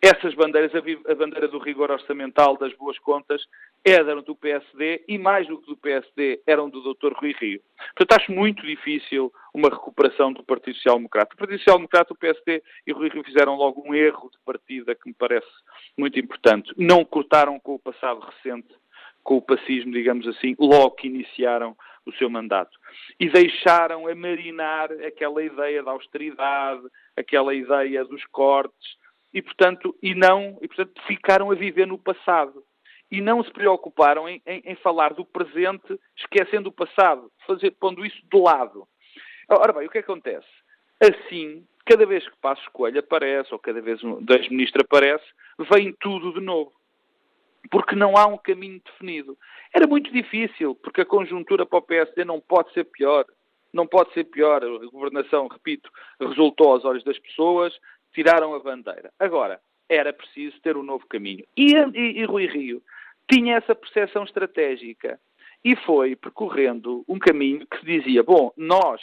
essas bandeiras, a bandeira do rigor orçamental, das boas contas, eram do PSD e, mais do que do PSD, eram do Dr. Rui Rio. Portanto, acho muito difícil uma recuperação do Partido Social Democrata. O Partido Social Democrata, o PSD e o Rui Rio fizeram logo um erro de partida que me parece muito importante. Não cortaram com o passado recente, com o pacismo, digamos assim, logo que iniciaram o seu mandato. E deixaram a marinar aquela ideia da austeridade, aquela ideia dos cortes, e portanto, e não, e portanto ficaram a viver no passado e não se preocuparam em, em, em falar do presente, esquecendo o passado, fazer, pondo isso de lado. Ora bem, o que acontece? Assim, cada vez que Passo Escolha aparece, ou cada vez um ex-ministro aparece, vem tudo de novo. Porque não há um caminho definido. Era muito difícil, porque a conjuntura para o PSD não pode ser pior. Não pode ser pior. A governação, repito, resultou aos olhos das pessoas, tiraram a bandeira. Agora, era preciso ter um novo caminho. E, e, e Rui Rio tinha essa percepção estratégica e foi percorrendo um caminho que dizia: bom, nós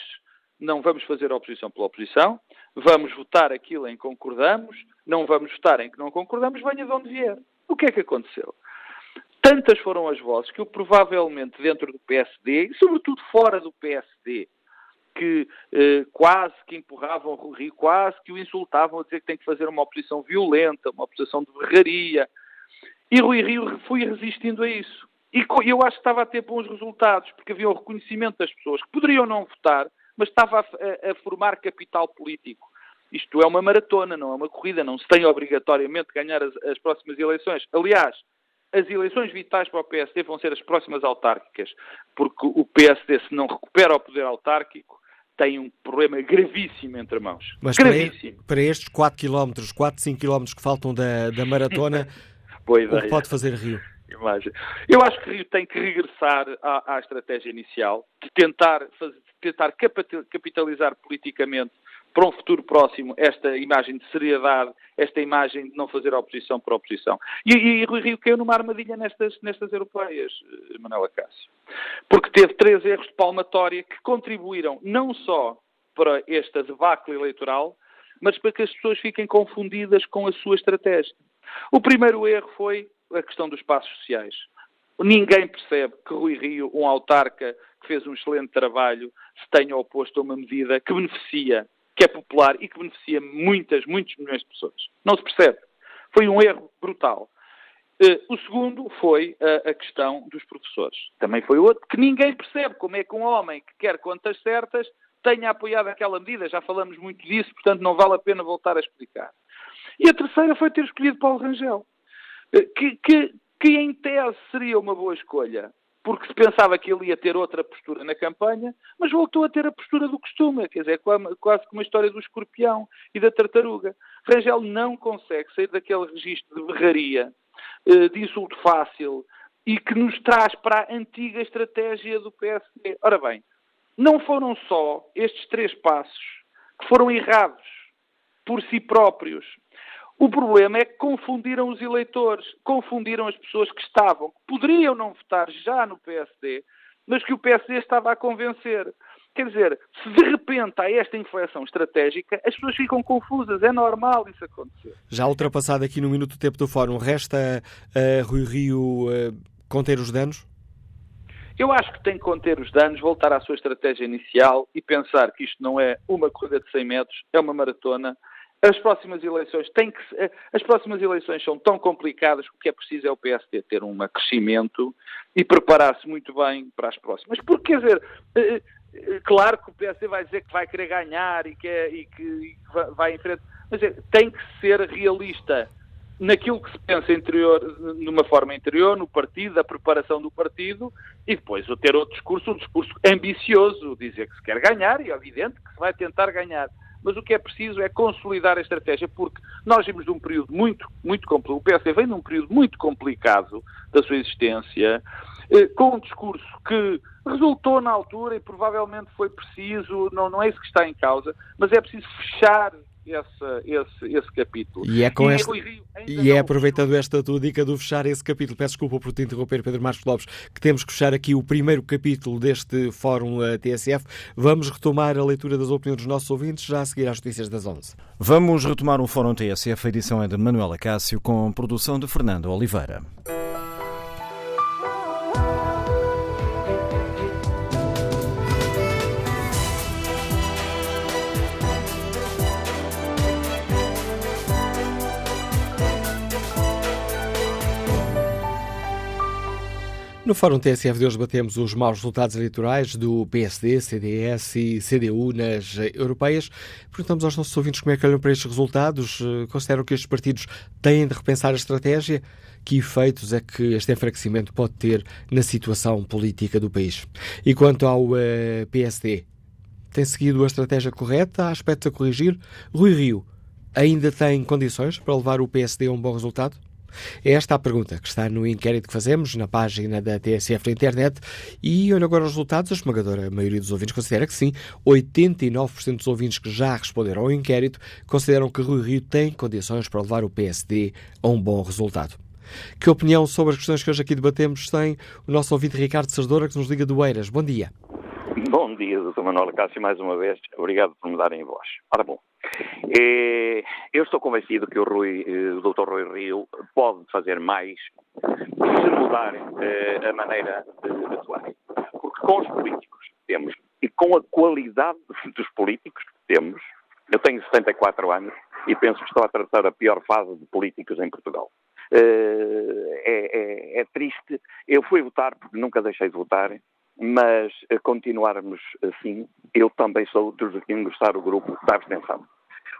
não vamos fazer oposição pela oposição, vamos votar aquilo em que concordamos, não vamos votar em que não concordamos, venha de onde vier. O que é que aconteceu? Tantas foram as vozes que eu provavelmente dentro do PSD, e sobretudo fora do PSD, que eh, quase que empurravam o Rui Rio, quase que o insultavam a dizer que tem que fazer uma oposição violenta, uma oposição de berraria. E Rui Rio foi resistindo a isso. E eu acho que estava a ter bons resultados, porque havia o reconhecimento das pessoas que poderiam não votar, mas estava a, a formar capital político. Isto é uma maratona, não é uma corrida, não se tem obrigatoriamente de ganhar as, as próximas eleições. Aliás, as eleições vitais para o PSD vão ser as próximas autárquicas, porque o PSD, se não recupera o poder autárquico, tem um problema gravíssimo entre mãos. Mas gravíssimo. Para, para estes 4 km, 4, 5 km que faltam da, da maratona, o que pode fazer Rio? imagem. Eu acho que Rio tem que regressar à, à estratégia inicial, de tentar, fazer, de tentar capitalizar politicamente para um futuro próximo esta imagem de seriedade, esta imagem de não fazer oposição por oposição. E, e Rui Rio caiu numa armadilha nestas, nestas europeias, eh, Manuela Cássio. Porque teve três erros de palmatória que contribuíram não só para esta debacle eleitoral, mas para que as pessoas fiquem confundidas com a sua estratégia. O primeiro erro foi a questão dos passos sociais. Ninguém percebe que Rui Rio, um autarca que fez um excelente trabalho, se tenha oposto a uma medida que beneficia, que é popular e que beneficia muitas, muitos milhões de pessoas. Não se percebe. Foi um erro brutal. Uh, o segundo foi uh, a questão dos professores. Também foi outro que ninguém percebe como é que um homem que quer contas certas tenha apoiado aquela medida. Já falamos muito disso, portanto não vale a pena voltar a explicar. E a terceira foi ter escolhido Paulo Rangel, eh, que, que, que em tese seria uma boa escolha, porque se pensava que ele ia ter outra postura na campanha, mas voltou a ter a postura do costume, quer dizer, quase como a história do escorpião e da tartaruga. Rangel não consegue sair daquele registro de berraria, eh, de insulto fácil, e que nos traz para a antiga estratégia do PSD. Ora bem, não foram só estes três passos que foram errados por si próprios. O problema é que confundiram os eleitores, confundiram as pessoas que estavam, que poderiam não votar já no PSD, mas que o PSD estava a convencer. Quer dizer, se de repente há esta inflexão estratégica, as pessoas ficam confusas, é normal isso acontecer. Já ultrapassado aqui no minuto do tempo do fórum, resta uh, Rui Rio uh, conter os danos? Eu acho que tem que conter os danos, voltar à sua estratégia inicial e pensar que isto não é uma corrida de 100 metros, é uma maratona. As próximas eleições têm que as próximas eleições são tão complicadas que o que é preciso é o PSD ter um crescimento e preparar-se muito bem para as próximas. Porque, quer dizer, eh, eh, claro que o PSD vai dizer que vai querer ganhar e que, é, e que, vai em frente, mas é, tem que ser realista naquilo que se pensa interior, numa forma interior, no partido, da preparação do partido, e depois ter outro discurso, um discurso ambicioso, dizer que se quer ganhar, e é evidente que se vai tentar ganhar. Mas o que é preciso é consolidar a estratégia, porque nós vimos de um período muito, muito complicado, o PSD vem de um período muito complicado da sua existência, eh, com um discurso que resultou na altura e provavelmente foi preciso, não, não é isso que está em causa, mas é preciso fechar esse, esse, esse capítulo. E é, com e, este, e é aproveitando esta tua dica do fechar esse capítulo, peço desculpa por te interromper, Pedro Marcos Lopes, que temos que fechar aqui o primeiro capítulo deste Fórum eh, TSF. Vamos retomar a leitura das opiniões dos nossos ouvintes já a seguir às notícias das 11. Vamos retomar o Fórum TSF, a edição é de Manuela Cássio, com produção de Fernando Oliveira. No Fórum TSF de hoje batemos os maus resultados eleitorais do PSD, CDS e CDU nas europeias. Perguntamos aos nossos ouvintes como é que olham para estes resultados. Eh, consideram que estes partidos têm de repensar a estratégia? Que efeitos é que este enfraquecimento pode ter na situação política do país? E quanto ao eh, PSD, tem seguido a estratégia correta? Há aspectos a corrigir? Rui Rio ainda tem condições para levar o PSD a um bom resultado? É esta a pergunta que está no inquérito que fazemos na página da TSF na internet e olha agora os resultados. A esmagadora maioria dos ouvintes considera que sim. 89% dos ouvintes que já responderam ao inquérito consideram que Rui Rio tem condições para levar o PSD a um bom resultado. Que opinião sobre as questões que hoje aqui debatemos tem o nosso ouvinte Ricardo Sardora, que nos liga do Eiras. Bom dia. Bom dia, Dr. Manuel Cássio, mais uma vez. Obrigado por me darem voz. Ora bom, eu estou convencido que o, Rui, eh, o Dr. Rui Rio pode fazer mais se mudar eh, a maneira de atuar. Porque com os políticos que temos e com a qualidade dos políticos que temos, eu tenho 74 anos e penso que estou a tratar a pior fase de políticos em Portugal. É, é, é triste. Eu fui votar porque nunca deixei de votar mas a continuarmos assim, eu também sou dos que engrossar o grupo da abstenção.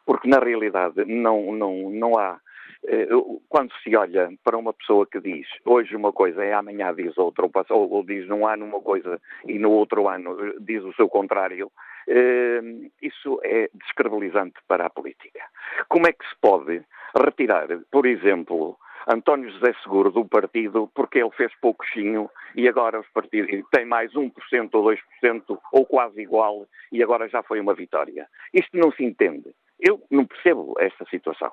Porque na realidade não, não, não há. Eh, quando se olha para uma pessoa que diz hoje uma coisa e amanhã diz outra, ou, ou diz num ano uma coisa e no outro ano diz o seu contrário, eh, isso é descredibilizante para a política. Como é que se pode retirar, por exemplo, António José Seguro do partido porque ele fez pouquinho e agora os partidos têm mais 1% ou 2% ou quase igual e agora já foi uma vitória. Isto não se entende. Eu não percebo esta situação.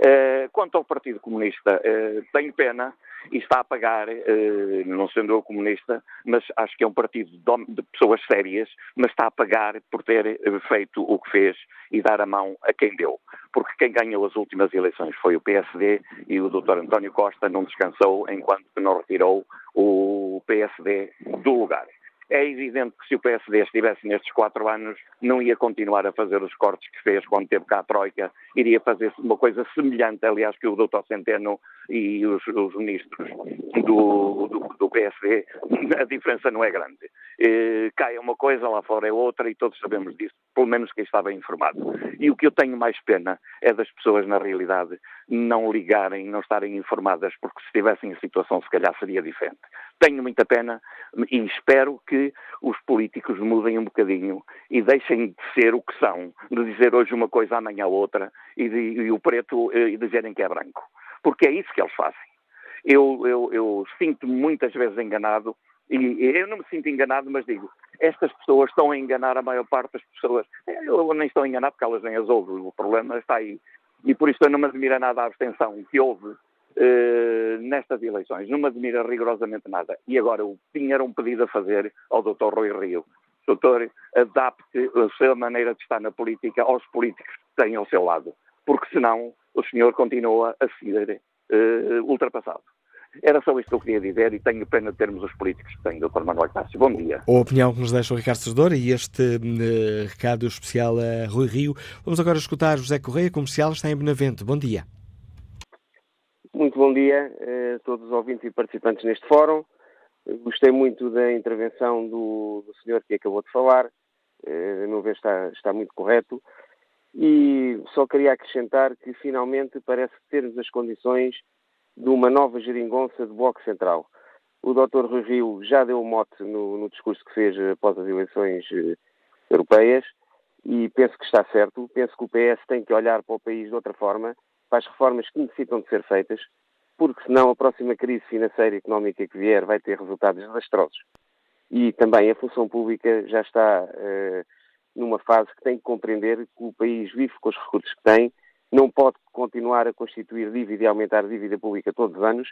Uh, quanto ao Partido Comunista, uh, tenho pena e está a pagar, uh, não sendo eu comunista, mas acho que é um partido de pessoas sérias, mas está a pagar por ter feito o que fez e dar a mão a quem deu. Porque quem ganhou as últimas eleições foi o PSD e o Dr. António Costa não descansou enquanto não retirou o PSD do lugar. É evidente que se o PSD estivesse nestes quatro anos, não ia continuar a fazer os cortes que fez quando teve cá a Troika, iria fazer uma coisa semelhante, aliás, que o Dr. Centeno e os, os ministros do, do, do, PSD, a diferença não é grande. Eh, cai uma coisa, lá fora é outra, e todos sabemos disso, pelo menos quem bem informado. E o que eu tenho mais pena é das pessoas, na realidade, não ligarem, não estarem informadas, porque se estivessem em situação, se calhar seria diferente. Tenho muita pena e espero que os políticos mudem um bocadinho e deixem de ser o que são, de dizer hoje uma coisa, amanhã outra, e, de, e o preto e dizerem que é branco. Porque é isso que eles fazem. Eu, eu, eu sinto-me muitas vezes enganado, e eu não me sinto enganado, mas digo, estas pessoas estão a enganar a maior parte das pessoas. Eu nem estou enganar porque elas nem as ouvem, o problema está aí. E por isso eu não me admira nada a abstenção que houve eh, nestas eleições. Não me admira rigorosamente nada. E agora o tinha um pedido a fazer ao Dr. Rui Rio. Doutor, adapte a sua maneira de estar na política aos políticos que têm ao seu lado, porque senão o senhor continua a ser uh, ultrapassado. Era só isto que eu queria dizer e tenho pena de termos os políticos que têm, Dr. Manuel Cássio. Bom dia. A opinião que nos deixa o Ricardo Sedor e este uh, recado especial a Rui Rio. Vamos agora escutar José Correia, comercial, está em Benavente. Bom dia. Muito bom dia a todos os ouvintes e participantes neste fórum. Gostei muito da intervenção do, do senhor que acabou de falar. A meu ver está, está muito correto. E só queria acrescentar que finalmente parece termos as condições de uma nova geringonça de Bloco Central. O Dr. Rui Rio já deu mote no, no, discurso que fez após as eleições eh, europeias e penso que está certo. Penso que o PS tem que olhar para o país de outra forma para as reformas que necessitam de ser feitas, porque senão a próxima crise financeira e económica que vier vai ter resultados desastrosos. E também a função pública já está uh, numa fase que tem que compreender que o país vive com os recursos que tem, não pode continuar a constituir dívida e aumentar a dívida pública todos os anos.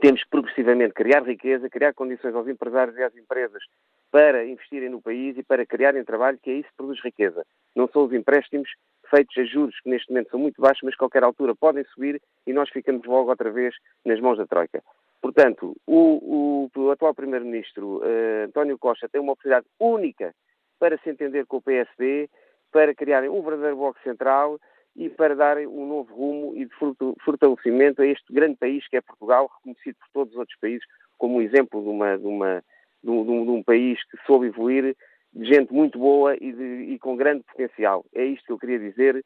Temos progressivamente criar riqueza, criar condições aos empresários e às empresas para investirem no país e para criarem trabalho, que é isso que produz riqueza. Não são os empréstimos feitos a juros que neste momento são muito baixos, mas a qualquer altura podem subir e nós ficamos logo outra vez nas mãos da Troika. Portanto, o, o, o atual Primeiro-Ministro uh, António Costa tem uma oportunidade única para se entender com o PSD, para criarem um verdadeiro bloco central e para darem um novo rumo e de fortalecimento a este grande país que é Portugal, reconhecido por todos os outros países como um exemplo de, uma, de, uma, de, um, de um país que soube evoluir de gente muito boa e, e, com grande potencial. É isto que eu queria dizer.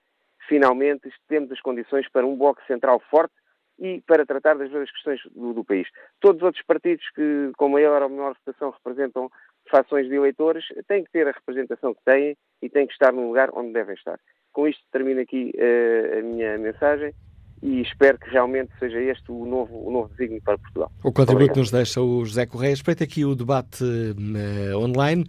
Finalmente temos as condições para um bloco central forte e para tratar das várias questões do, do, país. Todos os outros partidos que, com maior ou menor votação, representam fações de eleitores, têm que ter a representação que têm e têm que estar no lugar onde devem estar. Com isto termino aqui uh, a minha mensagem e espero que realmente seja este o novo, o novo desígnio para Portugal. O contributo que nos deixa o José Correia. Espreita aqui o debate uh, online.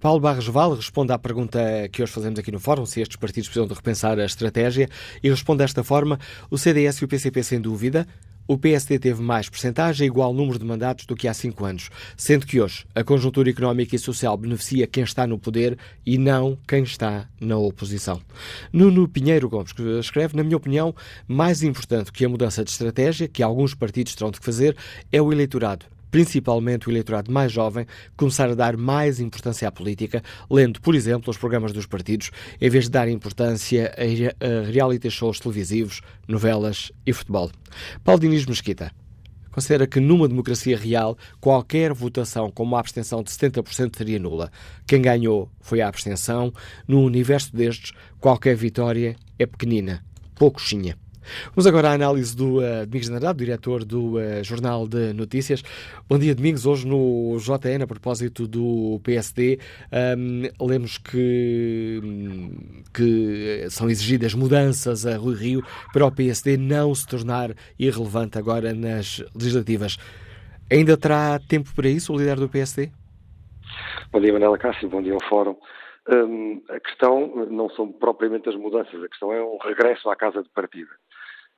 Paulo Barros Vale responde à pergunta que hoje fazemos aqui no Fórum, se estes partidos precisam de repensar a estratégia, e responde desta forma, o CDS e o PCP sem dúvida, o PSD teve mais percentagem, igual número de mandatos do que há cinco anos, sendo que hoje a conjuntura económica e social beneficia quem está no poder e não quem está na oposição. Nuno Pinheiro Gomes escreve, na minha opinião, mais importante que a mudança de estratégia que alguns partidos terão de fazer é o eleitorado principalmente o eleitorado mais jovem, começar a dar mais importância à política, lendo, por exemplo, os programas dos partidos, em vez de dar importância a reality shows televisivos, novelas e futebol. Paulo Diniz Mesquita considera que numa democracia real qualquer votação com uma abstenção de 70% seria nula. Quem ganhou foi a abstenção. No universo destes, qualquer vitória é pequenina, pouco chinha. Vamos agora à análise do uh, Domingos Andrade, diretor do uh, Jornal de Notícias. Bom dia, Domingos. Hoje no JN, a propósito do PSD, um, lemos que, que são exigidas mudanças a Rui Rio para o PSD não se tornar irrelevante agora nas legislativas. Ainda terá tempo para isso o líder do PSD? Bom dia, Manela Cássio. Bom dia ao Fórum. Um, a questão não são propriamente as mudanças, a questão é um regresso à casa de partida.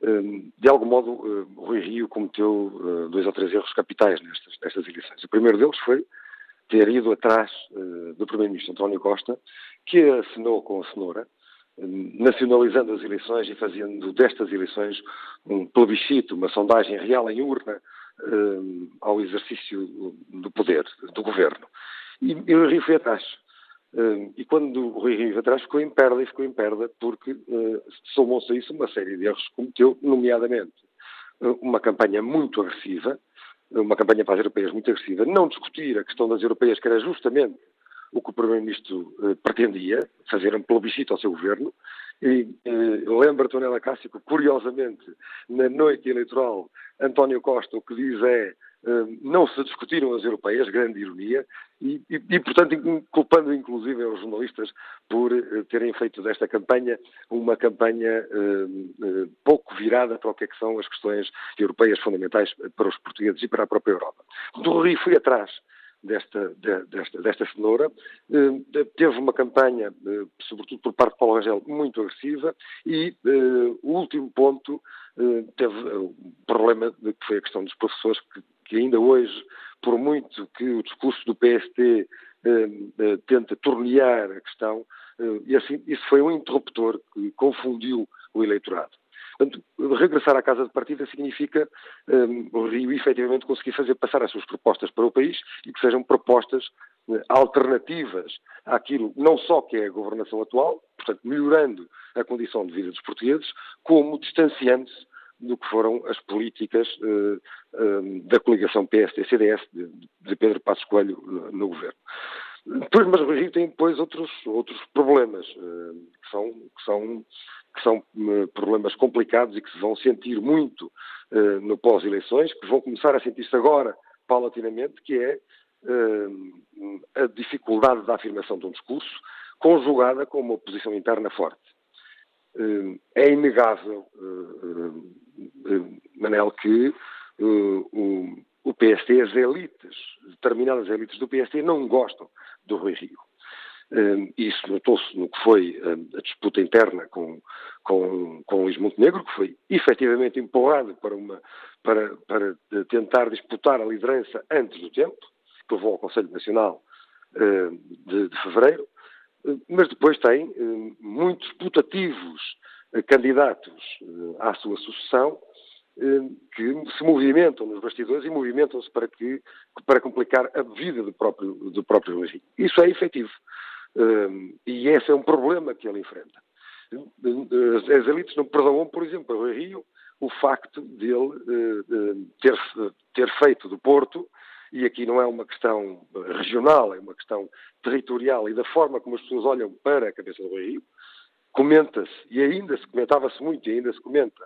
Um, de algum modo, uh, Rui Rio cometeu uh, dois ou três erros capitais nestas, nestas eleições. O primeiro deles foi ter ido atrás do Primeiro-Ministro António Costa, que assinou com a cenoura, nacionalizando as eleições e fazendo destas eleições um plebiscito, uma sondagem real em urna ao exercício do poder, do governo. E, e o Rio foi atrás. Uh, e quando o Rui Rio atrás ficou em perda, e ficou em perda porque uh, somou-se a isso uma série de erros que cometeu, nomeadamente uh, uma campanha muito agressiva, uma campanha para as europeias muito agressiva, não discutir a questão das europeias, que era justamente o que o Primeiro-Ministro pretendia, fazer um plebiscito ao seu governo. E uh, lembra Tonela Cássio curiosamente, na noite eleitoral, António Costa o que diz é não se discutiram as europeias, grande ironia, e, e, e, portanto, culpando inclusive os jornalistas por uh, terem feito desta campanha uma campanha uh, uh, pouco virada para o que, é que são as questões europeias fundamentais para os portugueses e para a própria Europa. Do Rio fui atrás desta, desta, desta cenoura. Teve uma campanha, sobretudo por parte de Paulo Rangel, muito agressiva e o último ponto teve o problema que foi a questão dos professores que que ainda hoje, por muito que o discurso do PST eh, eh, tenta tornear a questão, eh, e assim, isso foi um interruptor que confundiu o eleitorado. Portanto, regressar à casa de partida significa um, o Rio efetivamente conseguir fazer passar as suas propostas para o país e que sejam propostas uh, alternativas àquilo, não só que é a governação atual, portanto, melhorando a condição de vida dos portugueses, como distanciando-se do que foram as políticas uh, uh, da coligação PSD-CDS de, de, Pedro Passos Coelho no, no governo. Depois, mas o Rio tem depois outros, outros problemas, uh, que são, que são, que são problemas complicados e que se vão sentir muito no pós-eleições, que vão começar a sentir-se agora, paulatinamente, que é a dificuldade da afirmação de um discurso, conjugada com uma oposição interna forte. É inegável Manel, que o, o PST, as elites, determinadas elites do PST, não gostam do Rui Rio. Um, isso notou-se no que foi a, a disputa interna com, com, com Luís Montenegro, que foi efetivamente empurrado para, uma, para, para tentar disputar a liderança antes do tempo, que levou ao Conselho Nacional uh, de, de, fevereiro, mas depois tem muitos putativos candidatos à sua sucessão eh, que se movimentam nos bastidores e movimentam-se para, que, para complicar a vida do próprio, do próprio regime. Isso é efetivo. E esse é um problema que ele enfrenta. As elites não perdoam, por exemplo, ao Rio o facto de ele eh, ter, ter feito do Porto, e aqui não é uma questão regional, é uma questão territorial e da forma como as pessoas olham para a cabeça do Rio, comenta-se, e ainda se comentava-se muito, e ainda se comenta,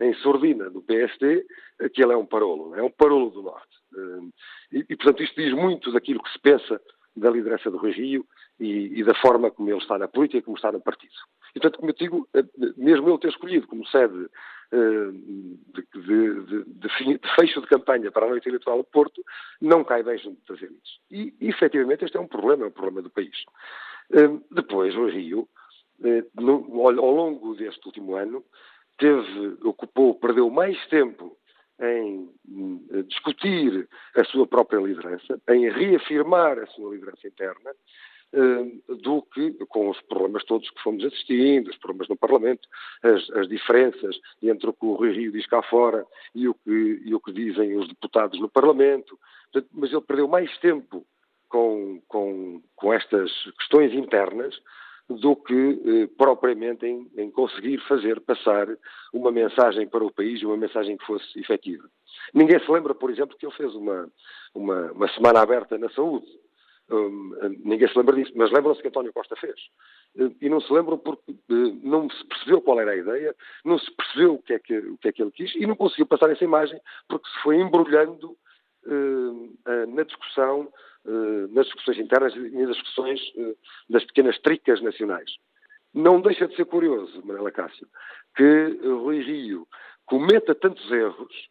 em sordina do PSD, que ele é um parolo, é um parolo do Norte. E, e, portanto, isto diz muito daquilo que se pensa da liderança do Rui Rio e, e, da forma como ele está na política como está no partido. E, portanto, como eu digo, eh, mesmo ele ter escolhido como sede eh, de, de, de, de, fecho de campanha para a noite eleitoral de Porto, não cai bem junto das elites. E, efetivamente, este é um problema, é um problema do país. Depois, o Rio, ao longo deste último ano, teve, ocupou, perdeu mais tempo em eh, discutir a sua própria liderança, em reafirmar a sua liderança interna, eh, do que com os problemas todos que fomos assistindo, os problemas no Parlamento, as, as diferenças entre o que o Rui Rio diz cá fora e o que, e o que dizem os deputados no Parlamento. Mas ele perdeu mais tempo com, com, com estas questões internas do que eh, propriamente em, em, conseguir fazer passar uma mensagem para o país, uma mensagem que fosse efetiva. Ninguém se lembra, por exemplo, que ele fez uma, uma, uma semana aberta na saúde. Um, ninguém se lembra disso, mas lembram-se que António Costa fez. Uh, e não se lembram porque não se percebeu qual era a ideia, não se percebeu o que, é que, o que é que ele quis e não conseguiu passar essa imagem porque se foi embrulhando na discussão, nas discussões internas e nas discussões das pequenas tricas nacionais. Não deixa de ser curioso, Manuela Cássio, que Rui Rio cometa tantos erros,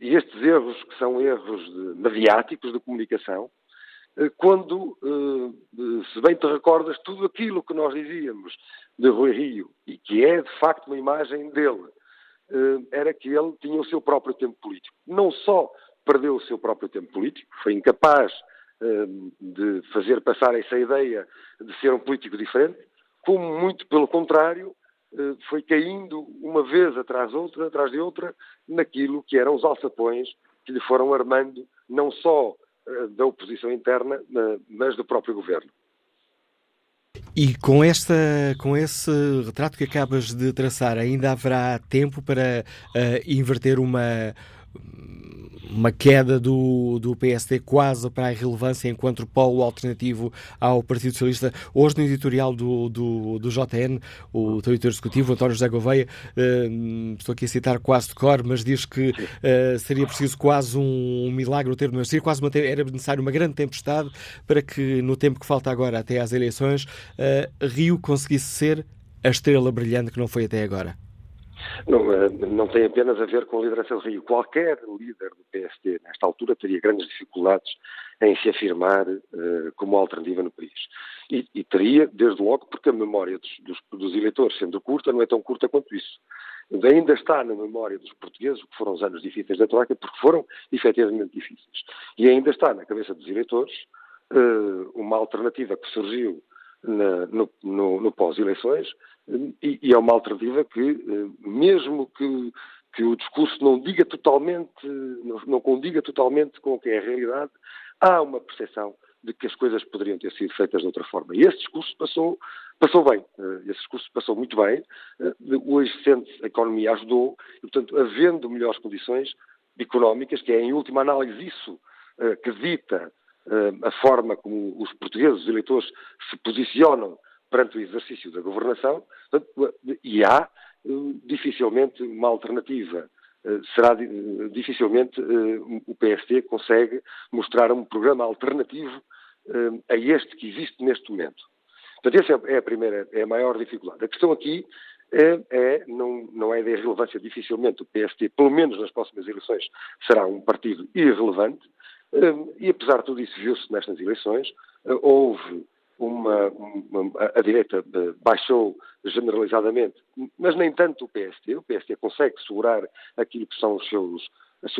e estes erros que são erros mediáticos de comunicação, eh, quando, eh, se bem te recordas, tudo aquilo que nós dizíamos de Rui Rio, e que é de facto uma imagem dele, eh, era que ele tinha o seu próprio tempo político. Não só perdeu o seu próprio tempo político, foi incapaz de fazer passar essa ideia de ser um político diferente, como muito pelo contrário, foi caindo uma vez atrás outra, atrás de outra, naquilo que eram os alçapões que lhe foram armando não só eh, da oposição interna, mas do próprio governo. E com, esta, com esse retrato que acabas de traçar, ainda haverá tempo para uh, inverter uma, uma queda do, do PSD quase para a irrelevância enquanto polo alternativo ao Partido Socialista. Hoje, no editorial do, do, do JN, o teu editor executivo, António José Gouveia, uh, estou aqui a citar quase de cor, mas diz que uh, seria preciso quase um, um milagre, o termo, quase uma, era necessário uma grande tempestade para que, no tempo que falta agora até às eleições, uh, Rio conseguisse ser a estrela brilhante que não foi até agora. Não, eh, não tem apenas a ver com a liderança do Rio. Qualquer líder do PSD, nesta altura, teria grandes dificuldades em se afirmar uh, como alternativa no país. E, e, teria, desde logo, porque a memória dos, dos, dos, eleitores, sendo curta, não é tão curta quanto isso. Ainda está na memória dos portugueses o que foram os anos difíceis da Troika, porque foram efetivamente difíceis. E ainda está na cabeça dos eleitores uh, uma alternativa que surgiu na, no, no, no pós-eleições e, e, é uma alternativa que, eh, mesmo que, que o discurso não diga totalmente, não, não condiga totalmente com o que é a realidade, há uma percepção de que as coisas poderiam ter sido feitas de outra forma. E esse discurso passou, passou bem. Eh, esse discurso passou muito bem. Eh, hoje sente a economia ajudou e, portanto, havendo melhores condições económicas, que é em última análise isso que dita a forma como os portugueses, os eleitores, se posicionam perante o exercício da governação, e há eh, dificilmente uma alternativa. Eh, será dificilmente eh, o PSD consegue mostrar um programa alternativo a este que existe neste momento. Portanto, essa é a primeira, é a maior dificuldade. A questão aqui é, é não, não é de irrelevância, dificilmente o PSD, pelo menos nas próximas eleições, será um partido irrelevante, e apesar de tudo isso viu-se nestas eleições, houve uma, uma, a direita eh, baixou generalizadamente, mas nem tanto o PST. O PST consegue segurar aquilo que são os seus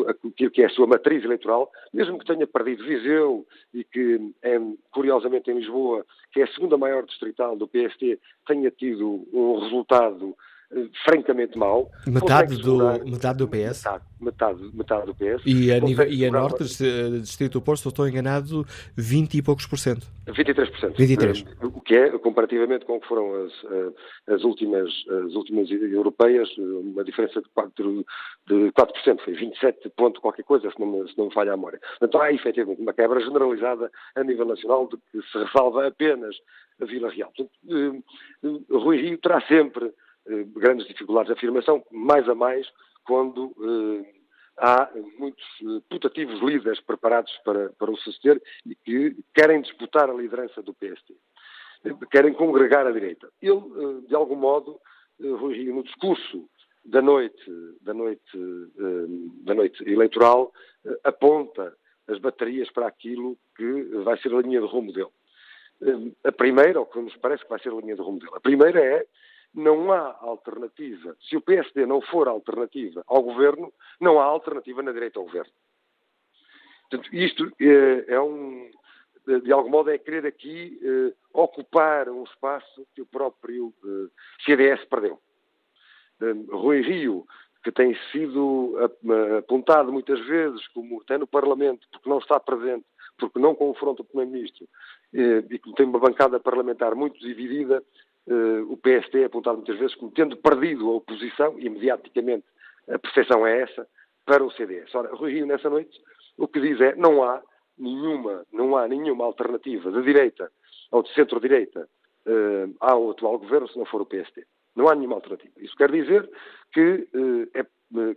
aquilo que é a sua matriz eleitoral, mesmo que tenha perdido Viseu e que, é, curiosamente, em Lisboa, que é a segunda maior distrital do PST, tenha tido um resultado eh, francamente mau. Metade do, metade do PS? Metade, metade, metade do PS. E a, nível, e a Norte, eh, Distrito do Porto, se estou enganado, 20 e poucos por cento. 23%. 23. O que é, comparativamente com o que foram as, eh, as, últimas, as últimas europeias, uma diferença de 4%, de 4% foi 27 ponto qualquer coisa, se não, me, se não me falha a memória. Então há efetivamente uma quebra generalizada a nível nacional de que se ressalva apenas a Vila Real. Portanto, Rui Rio terá sempre eh, grandes dificuldades de afirmação, mais a mais quando eh, há muitos eh, putativos líderes preparados para, para o suceder e que querem disputar a liderança do PST. Querem congregar a direita. Ele, de algum modo, no discurso da noite, da noite, da noite eleitoral, aponta as baterias para aquilo que vai ser a linha de rumo dele. A primeira, ou que nos parece que vai ser a linha de rumo dele, a primeira é não há alternativa. Se o PSD não for alternativa ao governo, não há alternativa na direita ao governo. Portanto, isto é, é um, de algum modo, é querer aqui eh, ocupar um espaço que o próprio eh, CDS perdeu. Rui Rio, que tem sido apontado muitas vezes, como até no Parlamento, porque não está presente, porque não confronta o Primeiro-Ministro, eh, e que tem uma bancada parlamentar muito dividida, o PSD é apontado muitas vezes como tendo perdido a oposição, e mediaticamente a percepção é essa, para o CDS. Ora, Rui Rio, nessa noite, o que diz é não há nenhuma, não há nenhuma alternativa de direita ou de centro-direita uh, ao atual governo se não for o PST. Não há nenhuma alternativa. Isso quer dizer que, uh, é,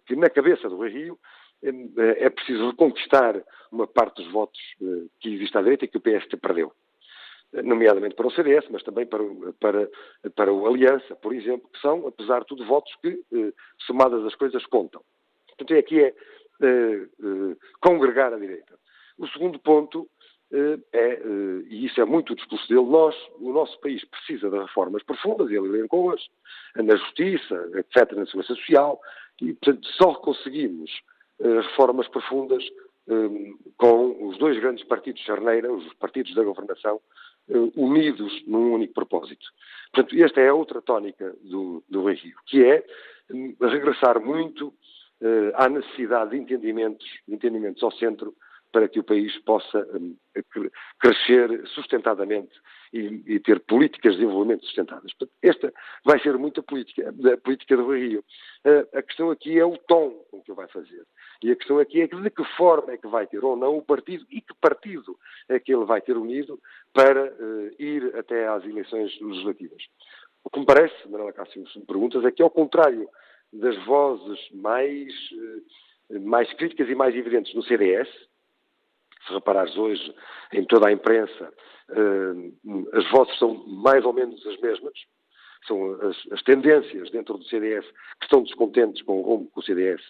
que na cabeça do Rio é, preciso reconquistar uma parte dos votos que existe à direita e que o PST perdeu. Nomeadamente para o CDS, mas também para, para, para o Aliança, por exemplo, que são, apesar de tudo, votos que, somadas as coisas, contam. Portanto, aqui é congregar a direita. O segundo ponto eh, é, eh, e isso é muito o discurso dele, nós, o nosso país precisa de reformas profundas, e ele elencou-as, na justiça, etc., na segurança social, e, portanto, só conseguimos eh, reformas profundas com os dois grandes partidos Charneira, os partidos da governação, unidos num único propósito. Portanto, esta é outra tónica do, do Rio, que é regressar muito à necessidade de entendimentos, de entendimentos ao centro, para que o país possa um, crescer sustentadamente e, e, ter políticas de desenvolvimento sustentadas. Esta vai ser muito a política, a política do Rio. Uh, a questão aqui é o tom com que vai fazer. E a questão aqui é de que forma é que vai ter ou não o partido e que partido é que ele vai ter unido para uh, ir até às eleições legislativas. O que me parece, Manuela Cássio, se me perguntas, é que ao contrário das vozes mais, uh, mais críticas e mais evidentes no CDS, se reparares hoje em toda a imprensa, as vozes são mais ou menos as mesmas. São as, as, tendências dentro do CDS que estão descontentes com o rumo que o CDS,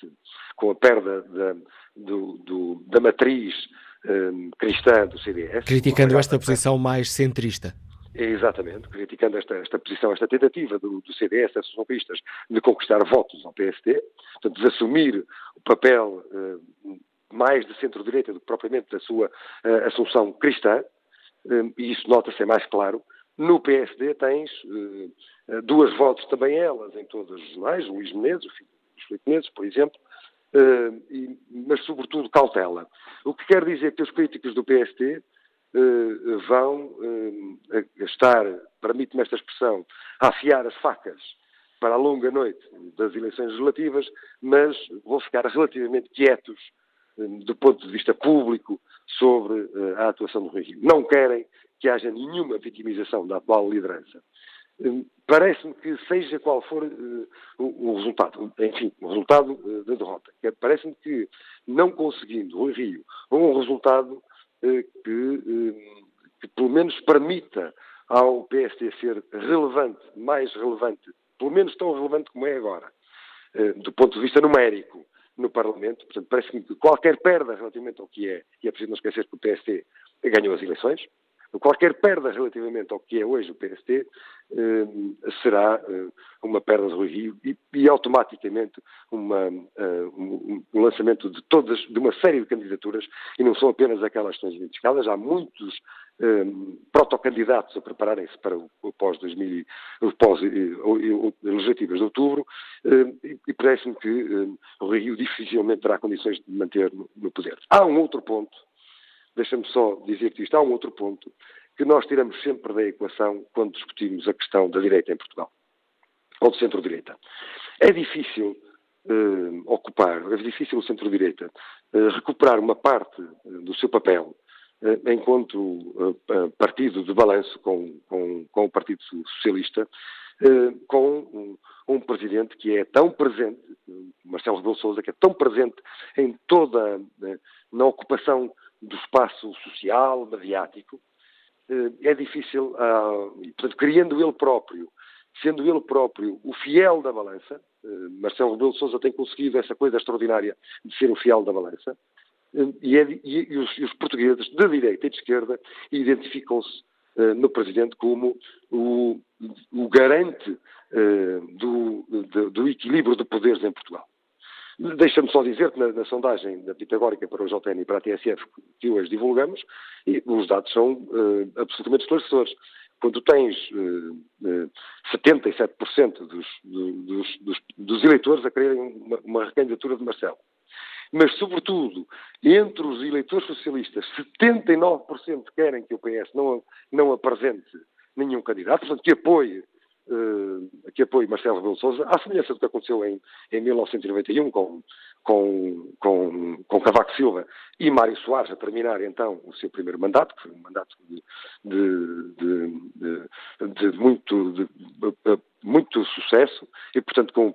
com a perda da, do, do, da matriz uh, cristã do CDS. Criticando esta posição mais centrista. É, exatamente, criticando esta, esta posição, esta tentativa do, do CDS, das socialistas, de conquistar votos ao PST, portanto, de assumir o papel uh, mais de centro-direita do que propriamente da sua uh, assunção cristã, e isso nota-se é mais claro. No PSD tens uh, duas vozes também elas em todos os jornais, Luís Menezes, o filho dos Filipe Menezes, por exemplo, e, mas sobretudo cautela. O que quer dizer que os críticos do PSD vão estar, permite-me esta expressão, a afiar as facas para a longa noite das eleições legislativas, mas vão ficar relativamente quietos do ponto de vista público sobre eh, a atuação do Rui Rio. Não querem que haja nenhuma vitimização da atual liderança. Hum, parece-me que, seja qual for uh, o, resultado, enfim, o resultado uh, da derrota, parece-me que, não conseguindo o Rio um resultado que, hum, que, pelo menos, permita ao PST ser relevante, mais relevante, pelo menos tão relevante como é agora, do ponto de vista numérico, no Parlamento. Portanto, parece-me que qualquer perda relativamente ao que é, e é preciso não esquecer que o PST ganhou as eleições, qualquer perda relativamente ao que é hoje o PST eh, será eh, uma perda do Rio e, e automaticamente uma, uh, um, um, lançamento de todas, de uma série de candidaturas e não são apenas aquelas que estão identificadas, há muitos um, protocandidatos a prepararem-se para o, o pós-2000, pós-legislativas de outubro um, e, parece-me que o Rio dificilmente terá condições de manter no, no poder. Há um outro ponto deixa-me só dizer que isto há um outro ponto que nós tiramos sempre da equação quando discutimos a questão da direita em Portugal, ou do centro-direita. É difícil ocupar, é difícil o centro-direita recuperar uma parte do seu papel enquanto partido de balanço com, com, com, o Partido Socialista, com um, um, presidente que é tão presente, Marcelo Rebelo Sousa, que é tão presente em toda na ocupação do espaço social, mediático, eh, é difícil, ah, portanto, criando ele próprio, sendo ele próprio o fiel da balança, eh, Marcelo Rebelo Sousa tem conseguido essa coisa extraordinária de ser o fiel da balança, eh, e, é, e, os, e os, portugueses de direita e de esquerda identificam-se no Presidente como o, o garante do, do, do equilíbrio de poderes em Portugal. Deixa-me só dizer que na, na, sondagem da Pitagórica para o JN e para a TSF que hoje divulgamos, os dados são uh, absolutamente esclarecedores. Quando tens uh, uh, 77% dos, dos, dos, dos, eleitores a quererem uma, uma recandidatura de Marcelo, mas, sobretudo, entre os eleitores socialistas, 79% querem que o PS não, não apresente nenhum candidato, portanto, que apoie uh, que apoie Marcelo Rebelo Sousa, à semelhança do que aconteceu em, em 1991 com, com, com, com Cavaco Silva e Mário Soares a terminar então o seu primeiro mandato, que foi um mandato de, de, de, de muito, muito sucesso, e portanto com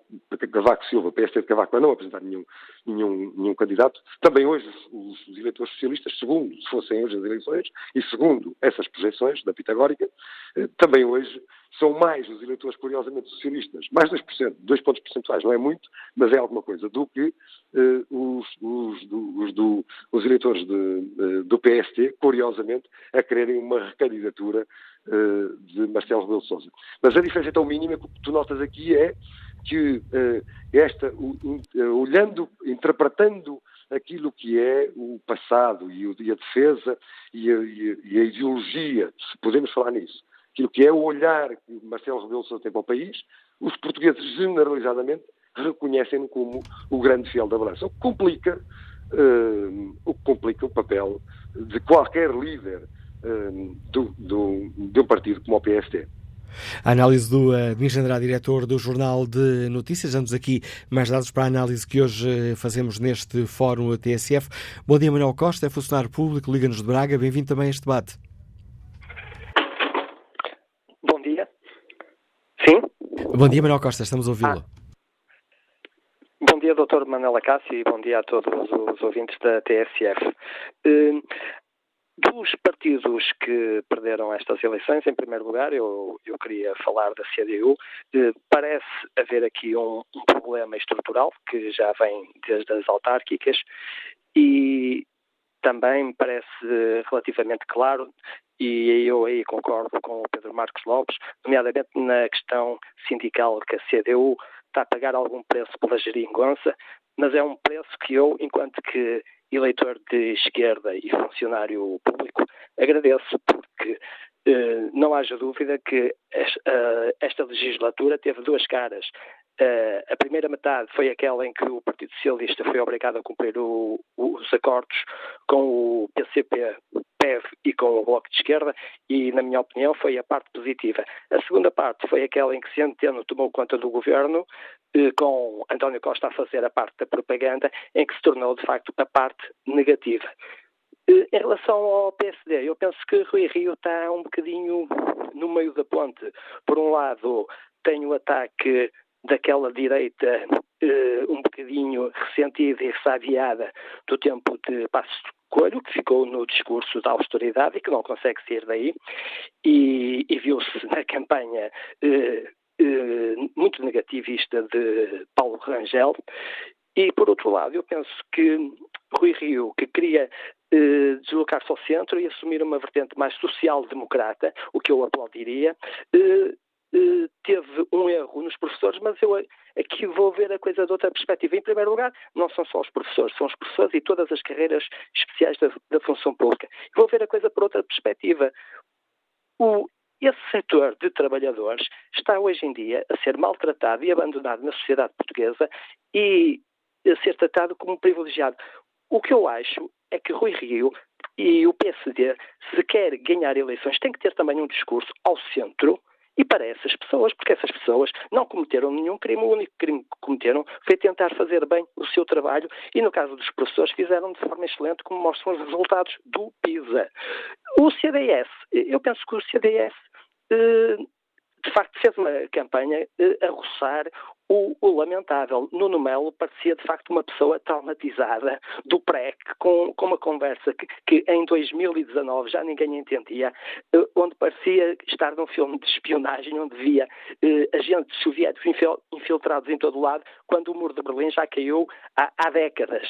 Cavaco Silva, PST de Cavaco, a não apresentar nenhum, nenhum, nenhum candidato. Também hoje os, os, eleitores socialistas, segundo se fossem hoje as eleições, e segundo essas projeções da Pitagórica, eh, também hoje são mais os eleitores curiosamente socialistas, mais 2%, 2 pontos percentuais, não é muito, mas é alguma coisa, do que eh, os, os, os, do, os eleitores de, do PST, curiosamente, a quererem uma recandidatura de Marcelo Rebelo de Sousa. Mas a diferença tão mínima que tu notas aqui é que uh, esta, uh, olhando, interpretando aquilo que é o passado e, o, a defesa e a, e a, ideologia, se podemos falar nisso, aquilo que é o olhar que Marcelo Rebelo de Sousa tem para o país, os portugueses generalizadamente reconhecem-no como o grande fiel da balança, o que complica, o que complica o papel de qualquer líder do, do, de um partido como o PST. A análise do uh, Domingos Andrade, diretor do Jornal de Notícias. Damos aqui mais dados para a análise que hoje uh, fazemos neste Fórum TSF. Bom dia, Manuel Costa, é funcionário público, Liga-nos de Braga. Bem-vindo também a este debate. Bom dia. Sim? Bom dia, Manuel Costa, estamos a ouvi-lo. Ah. Bom dia, Dr. Manela Cássio, e bom dia a todos os ouvintes da TSF. Dos partidos que perderam estas eleições, em primeiro lugar, eu, eu queria falar da CDU. Eh, parece haver aqui um, um, problema estrutural que já vem desde as autárquicas e também parece relativamente claro, e eu aí concordo com o Pedro Marcos Lopes, nomeadamente na questão sindical que a CDU está a pagar algum preço pela geringonça, mas é um preço que eu, enquanto que eleitor de esquerda e funcionário público, agradeço, porque eh, não haja dúvida que esta, esta legislatura teve duas caras. Uh, a primeira metade foi aquela em que o Partido Socialista foi obrigado a cumprir o, os acordos com o PCP, PEV e com o Bloco de Esquerda e, na minha opinião, foi a parte positiva. A segunda parte foi aquela em que Centeno tomou conta do governo, com António Costa a fazer a parte da propaganda, em que se tornou, de facto, a parte negativa. Uh, em relação ao PSD, eu penso que Rui Rio está um bocadinho no meio da ponte. Por um lado, tem o ataque daquela direita uh, um bocadinho ressentida e ressabiada do tempo de Passos Coelho, que ficou no discurso da austeridade e que não consegue sair daí, e, e viu-se na campanha uh, muito negativista de Paulo Rangel. E, por outro lado, eu penso que Rui Rio, que queria deslocar-se ao centro e assumir uma vertente mais social-democrata, o que eu aplaudiria, eh, teve um erro nos professores, mas eu aqui vou ver a coisa de outra perspectiva. Em primeiro lugar, não são só os professores, são os professores e todas as carreiras especiais da, da função pública. Vou ver a coisa por outra perspectiva. O, esse setor de trabalhadores está hoje em dia a ser maltratado e abandonado na sociedade portuguesa e a ser tratado como privilegiado. O que eu acho é que Rui Rio e o PSD, se quer ganhar eleições, tem que ter também um discurso ao centro e para essas pessoas, porque essas pessoas não cometeram nenhum crime, o único crime que cometeram foi tentar fazer bem o seu trabalho e, no caso dos professores, fizeram de forma excelente, como mostram os resultados do PISA. O CDS, eu penso que o CDS eh, de facto fez uma campanha eh, a roçar o, o, lamentável. Nuno Melo parecia de facto uma pessoa traumatizada do PREC, com, com uma conversa que, que, em 2019 já ninguém entendia, eh, onde parecia estar num filme de espionagem, onde via eh, agentes soviéticos infiltrados em todo o lado, quando o muro de Berlim já caiu há, há décadas.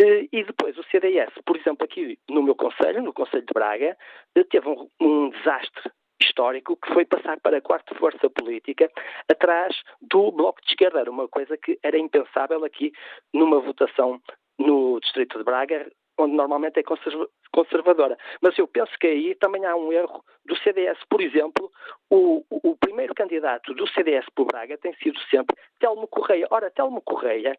Eh, e depois o CDS, por exemplo, aqui no meu Conselho, no Conselho de Braga, eh, teve um, um desastre histórico que foi passar para a quarta força política atrás do Bloco de Esquerda. Era uma coisa que era impensável aqui numa votação no Distrito de Braga, onde normalmente é conservadora. Mas eu penso que aí também há um erro do CDS. Por exemplo, o, o primeiro candidato do CDS por Braga tem sido sempre Telmo Correia. Ora, Telmo Correia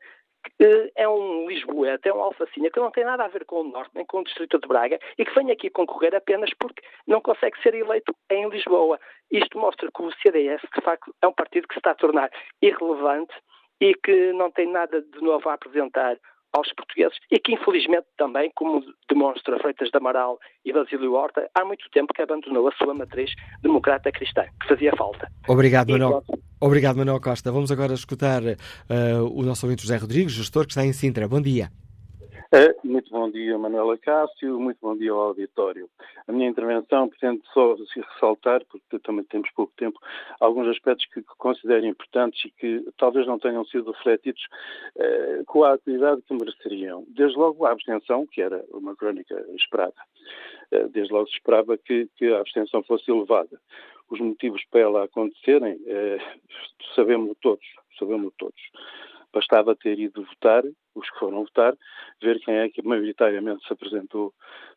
é um Lisboeta, é um Alfacinha, que não tem nada a ver com o Norte, nem com o Distrito de Braga, e que vem aqui concorrer apenas porque não consegue ser eleito em Lisboa. Isto mostra que o CDS, de facto, é um partido que se está a tornar irrelevante e que não tem nada de novo a apresentar aos portugueses e que, infelizmente, também, como demonstra Freitas de Amaral e Basílio Horta, há muito tempo que abandonou a sua matriz democrata cristã, que fazia falta. Obrigado, Manuel. Obrigado, Manuel Costa. Vamos agora escutar uh, o nosso ouvinte José Rodrigues, gestor que está em Sintra. Bom dia. É, muito bom dia, Manuela Cássio, muito bom dia ao auditório. A minha intervenção pretende só ressaltar, porque também temos pouco tempo, alguns aspectos que considero importantes e que talvez não tenham sido refletidos eh, com a atividade que mereceriam. Desde logo a abstenção, que era uma crónica esperada. Eh, desde logo se esperava que, que, a abstenção fosse elevada. Os motivos para ela acontecerem, eh, sabemos todos, sabemos todos. Bastava ter ido votar, os que foram votar, ver quem é que maioritariamente se apresentou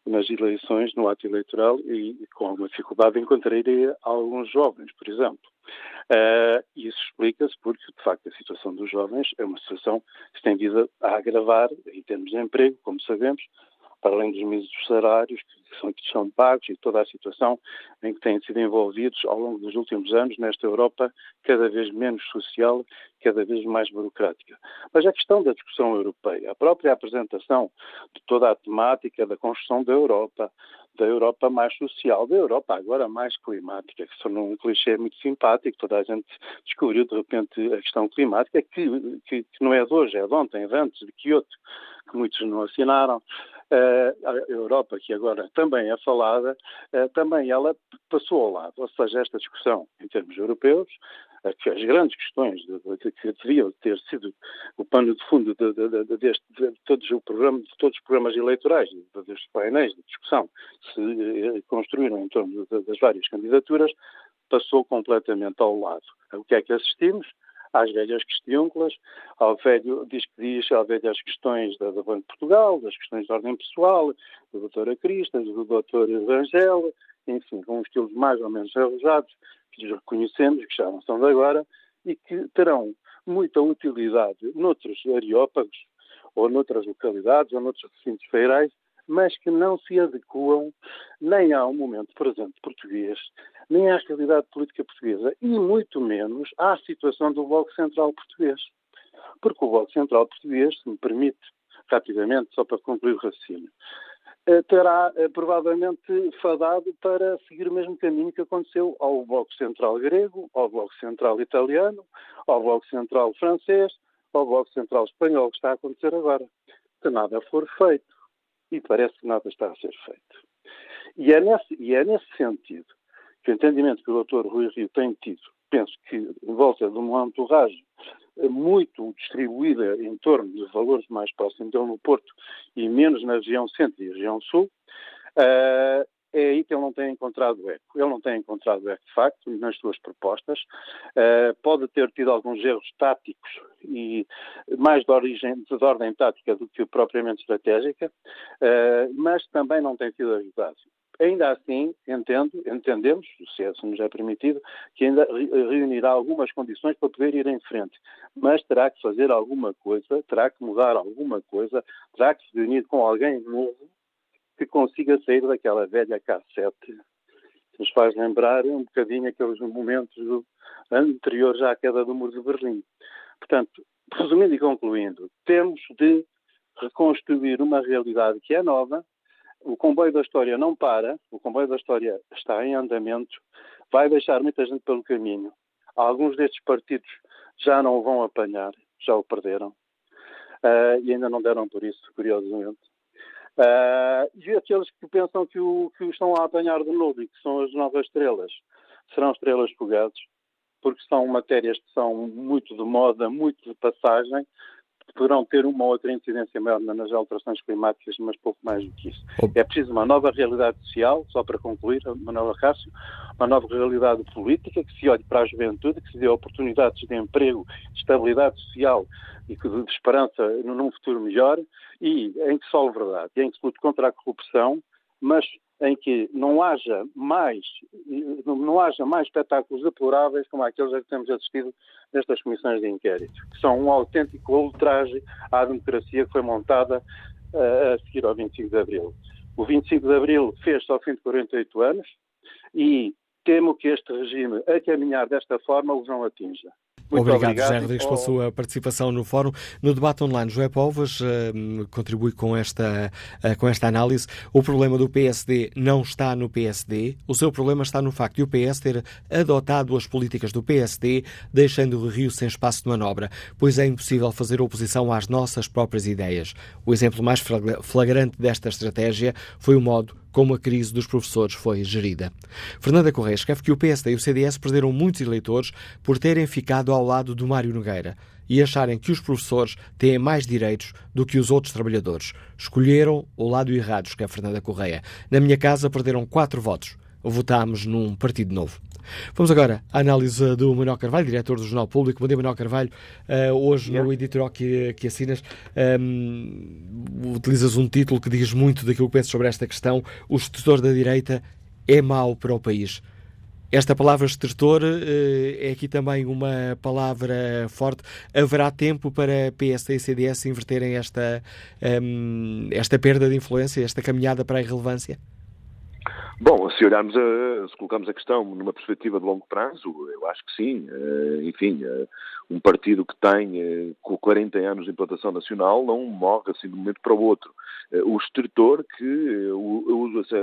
nas eleições, no ato eleitoral, e com alguma dificuldade encontraria alguns jovens, por exemplo. Uh, isso explica-se porque, de facto, a situação dos jovens é uma situação que se tem vindo a agravar em termos de emprego, como sabemos, para além dos míseros salários que são, que são pagos e toda a situação em que têm sido envolvidos ao longo dos últimos anos nesta Europa cada vez menos social, cada vez mais burocrática. Mas a questão da discussão europeia, a própria apresentação de toda a temática da construção da Europa, da Europa mais social, da Europa agora mais climática, que são um clichê muito simpático, toda a gente descobriu de repente a questão climática, que, que, que não é de hoje, é de ontem, é de antes, de Kyoto, que muitos não assinaram. Eh, a Europa, que agora também é falada, eh, também ela passou ao lado. Ou seja, esta discussão em termos europeus, as grandes questões de, de, que deviam ter sido o pano de fundo de, de, deste, de, todos o programa, de todos os programas eleitorais, destes painéis de discussão se construíram em torno das várias candidaturas, passou completamente ao lado. O que é que assistimos? às velhas questiúnculas, ao velho, diz que diz, às velhas questões da, da Banco de Portugal, das questões de ordem pessoal, do doutor Cristas, do doutor Evangelho, enfim, com estilos mais ou menos arrojados, que reconhecemos, que já não são de agora, e que terão muita utilidade noutros areópagos, ou noutras localidades, ou noutros recintos feirais, mas que não se adequam nem ao momento presente português, nem à realidade política portuguesa, e muito menos à situação do Bloco Central Português. Porque o Bloco Central Português, se me permite, rapidamente, só para concluir o raciocínio, terá eh, provavelmente fadado para seguir o mesmo caminho que aconteceu ao Bloco Central grego, ao Bloco Central italiano, ao Bloco Central francês, ao Bloco Central espanhol, que está a acontecer agora. Se nada for feito, e parece que nada está a ser feito. E é nesse, e é nesse sentido que o entendimento que o Dr. Rui Rio tem tido, penso que em volta de uma entourage muito distribuída em torno de valores mais próximos dele no Porto e menos na região centro e região sul, uh, é aí que ele não tem encontrado eco. Ele não tem encontrado eco, de facto, nas suas propostas. Uh, pode ter tido alguns erros táticos e mais de, origem, de ordem tática do que propriamente estratégica, uh, mas também não tem sido ajudado. Ainda assim, entendo, entendemos, se é, nos é permitido, que ainda reunirá algumas condições para poder ir em frente. Mas terá que fazer alguma coisa, terá que mudar alguma coisa, terá que se reunir com alguém novo que consiga sair daquela velha K7 que nos faz lembrar um bocadinho aqueles momentos anteriores à queda do Muro de Berlim. Portanto, resumindo e concluindo, temos de reconstruir uma realidade que é nova. O comboio da história não para, o comboio da história está em andamento, vai deixar muita gente pelo caminho. Alguns destes partidos já não o vão apanhar, já o perderam. Uh, e ainda não deram por isso, curiosamente. Uh, e aqueles que pensam que o, que o estão a apanhar de novo e que são as novas estrelas, serão estrelas fugaces, porque são matérias que são muito de moda, muito de passagem, poderão ter uma ou outra incidência maior nas alterações climáticas, mas pouco mais do que isso. É preciso uma nova realidade social, só para concluir, Manuela Cássio, uma nova realidade política que se olhe para a juventude, que se dê oportunidades de emprego, de estabilidade social e de esperança num futuro melhor e em que a verdade, e em que se lute contra a corrupção, mas em que não haja mais, não haja mais espetáculos deploráveis como aqueles a que temos assistido nestas comissões de inquérito, que são um autêntico ultraje à democracia que foi montada uh, a seguir ao 25 de Abril. O 25 de Abril fez-se ao fim de 48 anos e temo que este regime, a caminhar desta forma, os não atinja. Muito obrigado, obrigado, José Rodrigues, pela sua participação no fórum. No debate online, Joé Povas uh, contribui com esta, uh, com esta análise. O problema do PSD não está no PSD. O seu problema está no facto de o PS ter adotado as políticas do PSD, deixando o Rio sem espaço de manobra, pois é impossível fazer oposição às nossas próprias ideias. O exemplo mais flagrante desta estratégia foi o modo como a crise dos professores foi gerida. Fernanda Correia escreve que o PSD e o CDS perderam muitos eleitores por terem ficado ao lado do Mário Nogueira e acharem que os professores têm mais direitos do que os outros trabalhadores. Escolheram o lado errado, escreve Fernanda Correia. Na minha casa perderam quatro votos. Votámos num partido novo. Vamos agora à análise do Manuel Carvalho, diretor do Jornal Público. Bom dia, Manuel Carvalho. Uh, hoje, yeah. no editorial que, que assinas, um, utilizas um título que diz muito daquilo que pensas sobre esta questão. O estrutor da direita é mau para o país. Esta palavra estertor uh, é aqui também uma palavra forte. Haverá tempo para PSD e CDS inverterem esta, um, esta perda de influência, esta caminhada para a irrelevância? Bom, se olharmos, a, se colocarmos a questão numa perspectiva de longo prazo, eu acho que sim. Eh, enfim, eh, um partido que tem eh, com 40 anos de implantação nacional não morre assim de um momento para o outro. O estertor, que eu uso essa,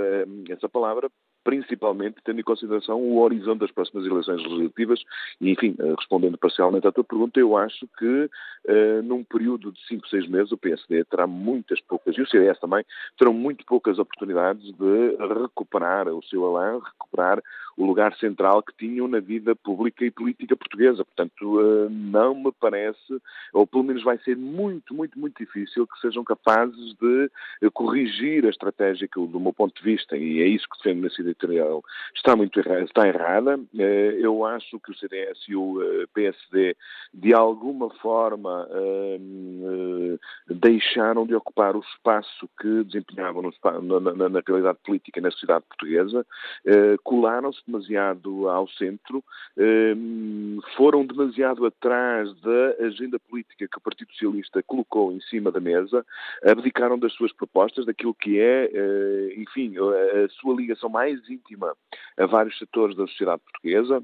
essa palavra principalmente tendo em consideração o horizonte das próximas eleições legislativas e, enfim, eh, respondendo parcialmente à tua pergunta, eu acho que uh, num período de 5, 6 meses o PSD terá muitas poucas, e o CDS também, terão muito poucas oportunidades de recuperar o seu alã, recuperar o lugar central que tinham na vida pública e política portuguesa. Portanto, uh, não me parece, ou pelo menos vai ser muito, muito, muito difícil que sejam capazes de corrigir a estratégia que, do meu ponto de vista, e é isso que defendo nesse editorial, está muito errada, está errada. Eh, eu acho que o CDS e o eh, PSD, de alguma forma, eh, deixaram de ocupar o espaço que desempenhavam na, na, realidade política na sociedade portuguesa, colaram-se demasiado ao centro, foram demasiado atrás da agenda política que o Partido Socialista colocou em cima da mesa, abdicaram das suas propostas, daquilo que é, enfim, a sua ligação mais íntima a vários setores da sociedade portuguesa,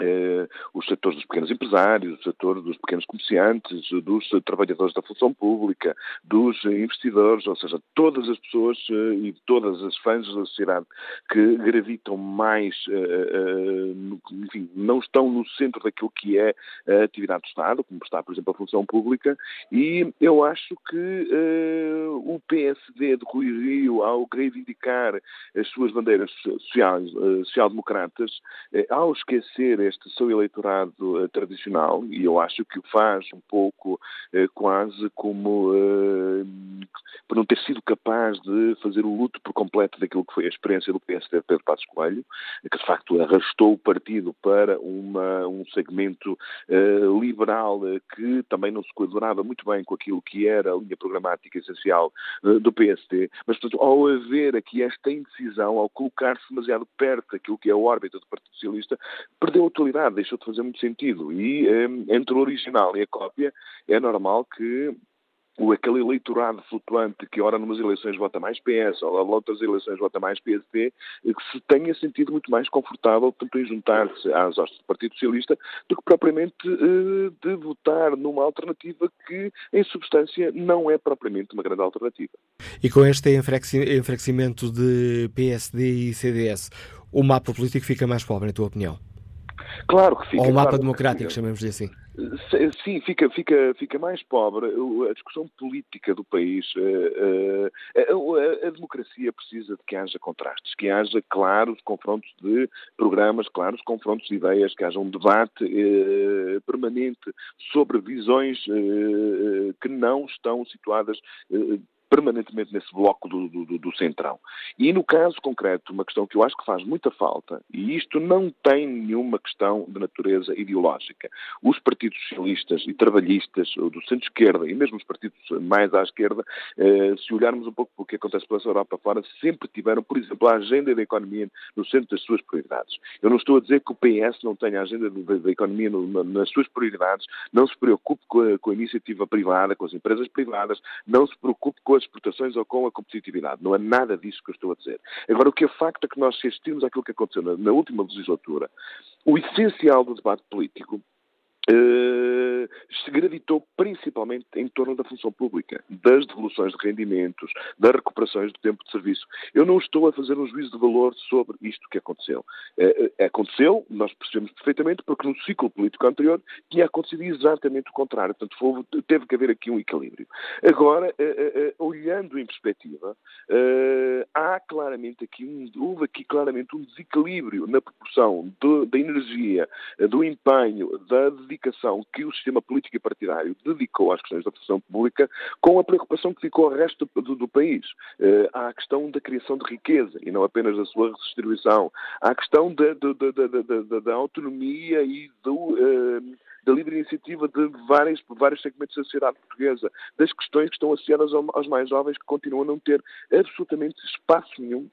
eh, os setores dos pequenos empresários, o setor dos pequenos comerciantes, dos trabalhadores da função pública, dos investidores, ou seja, todas as pessoas eh, e todas as fãs da sociedade que gravitam mais, eh, enfim, não estão no centro daquilo que é a atividade do Estado, como está, por exemplo, a função pública, e eu acho que o PSD de Rui Rio, ao reivindicar as suas bandeiras sociais, social-democratas, ao esquecer este seu eleitorado uh, tradicional, e eu acho que o faz um pouco uh, quase como uh, por não ter sido capaz de fazer o luto por completo daquilo que foi a experiência do PSD de Pedro Passos Coelho, que de facto arrastou o partido para uma, um segmento liberal que também não se coadunava muito bem com aquilo que era a linha programática essencial do PSD, mas portanto, ao haver aqui esta indecisão, ao colocar-se demasiado perto daquilo que é a órbita do Partido Socialista, perdeu a atualidade, deixou de fazer muito sentido. E um, entre o original e a cópia, é normal que aquele eleitorado flutuante que ora numas eleições vota mais PS, ou outras eleições vota mais PSD, que se tenha sentido muito mais confortável, tanto em juntar-se às hostes do Partido Socialista, do que propriamente uh, de votar numa alternativa que, em substância, não é propriamente uma grande alternativa. E com este enfraquecimento de PSD e CDS, o mapa político fica mais pobre, na tua opinião? Claro que fica. Ou o mapa claro democrático, chamemos-lhe assim. Sim, fica, fica, fica mais pobre. A discussão política do país, eh, eh, a, a, a, democracia precisa de que haja contrastes, que haja claros confrontos de programas, claros confrontos de ideias, que haja um debate eh, permanente sobre visões eh, que não estão situadas eh, permanentemente nesse bloco do, do, do centrão. E no caso concreto, uma questão que eu acho que faz muita falta, e isto não tem nenhuma questão de natureza ideológica. Os partidos socialistas e trabalhistas, do centro-esquerda e mesmo os partidos mais à esquerda, eh, se olharmos um pouco para o que acontece pela Europa fora, sempre tiveram, por exemplo, a agenda da economia no centro das suas prioridades. Eu não estou a dizer que o PS não tenha a agenda da economia no, nas suas prioridades, não se preocupe com a, com a iniciativa privada, com as empresas privadas, não se preocupe com as exportações ou com a competitividade. Não é nada disso que eu estou a dizer. Agora, o que é facto é que nós assistimos àquilo que aconteceu na, na última legislatura. O essencial do debate político se gravitou principalmente em torno da função pública, das devoluções de rendimentos, das recuperações do tempo de serviço. Eu não estou a fazer um juízo de valor sobre isto que aconteceu. Uh, aconteceu, nós percebemos perfeitamente, porque no ciclo político anterior tinha acontecido exatamente o contrário. Portanto, teve que haver aqui um equilíbrio. Agora, olhando em perspectiva, há claramente aqui um, houve aqui claramente um desequilíbrio na proporção da energia, do empenho, da dedicação que o sistema político e partidário dedicou às questões da função pública com a preocupação que ficou ao resto do, do país. Uh, há a questão da criação de riqueza e não apenas da sua redistribuição. A questão da, da, da, da autonomia e do. Uh, da livre iniciativa de vários, vários segmentos da sociedade portuguesa, das questões que estão associadas aos mais jovens que continuam a não ter absolutamente espaço nenhum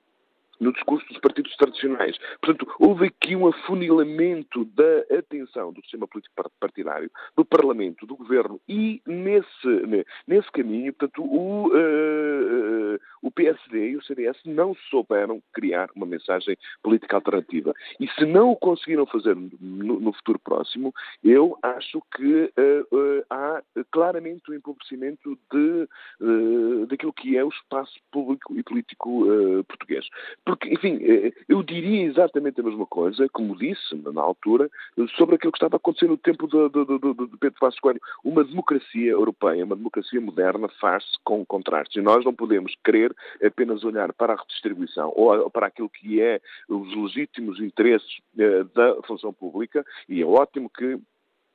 no discurso dos partidos tradicionais. Portanto, houve aqui um afunilamento da atenção do sistema político partidário, do Parlamento, do Governo e nesse, nesse caminho, portanto, o, uh, o PSD e o CDS não souberam criar uma mensagem política alternativa. E se não o conseguiram fazer no, no futuro próximo, eu acho que uh, uh, há claramente um empobrecimento de, daquilo que é o espaço público e político português. Porque, enfim, eh, eu diria exatamente a mesma coisa, como disse na altura, sobre aquilo que estava a acontecer no tempo de, de, de, de Pedro Passos Coelho. Uma democracia europeia, uma democracia moderna, faz-se com contrastes. E nós não podemos querer apenas olhar para a redistribuição ou para aquilo que é os legítimos interesses eh, da função pública, e é ótimo que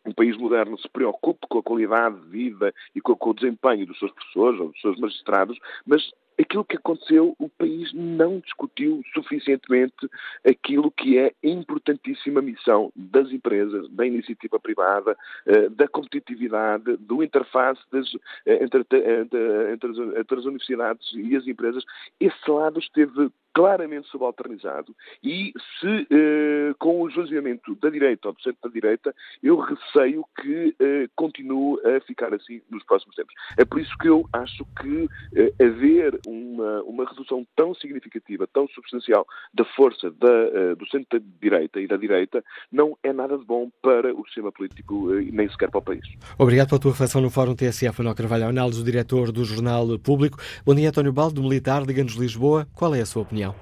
um país moderno se preocupe com a qualidade de vida e com, com, o desempenho dos seus professores ou dos seus magistrados, mas aquilo que aconteceu, o país não discutiu suficientemente aquilo que é a importantíssima missão das empresas, da iniciativa privada, eh, da competitividade, do interface das, eh, entre, entre, as, entre as universidades e as empresas. Esse lado esteve claramente subalternizado e se eh, com o esvaziamento da direita ou do centro da direita, eu receio que eh, continue a ficar assim nos próximos tempos. É por isso que eu acho que eh, haver uma, uma redução tão significativa, tão substancial da força da, uh, do centro da direita e da direita não é nada de bom para o sistema político uh, nem sequer para o país. Obrigado pela tua reflexão no Fórum TSF, Manuel Carvalho Análise, o diretor do Jornal Público. Bom dia, António Baldo, do Militar, Liga-nos Lisboa. Qual é a sua opinião?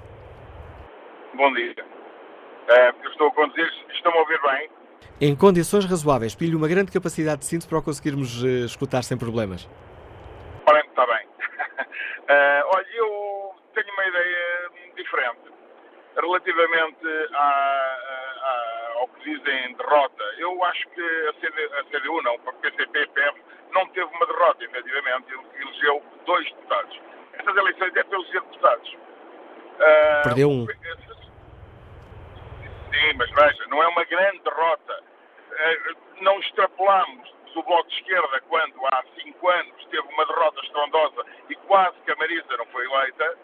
Bom dia. Uh, eu estou a conduzir, estão a ouvir bem? Em condições razoáveis, pilho uma grande capacidade de síntese para o conseguirmos escutar sem problemas. Uh, olha, eu tenho uma ideia diferente relativamente à, à, ao que dizem derrota. Eu acho que a, CD, a CDU, não, o PCP, PF, não teve uma derrota, efetivamente, ele elegeu dois deputados. Estas eleições é eleger deputados. Uh, Perdeu um. Sim, mas veja, não é uma grande derrota. Uh, não extrapolamos do Bloco de Esquerda, quando há cinco anos teve uma derrota estrondosa e quase que a Marisa não foi eleita,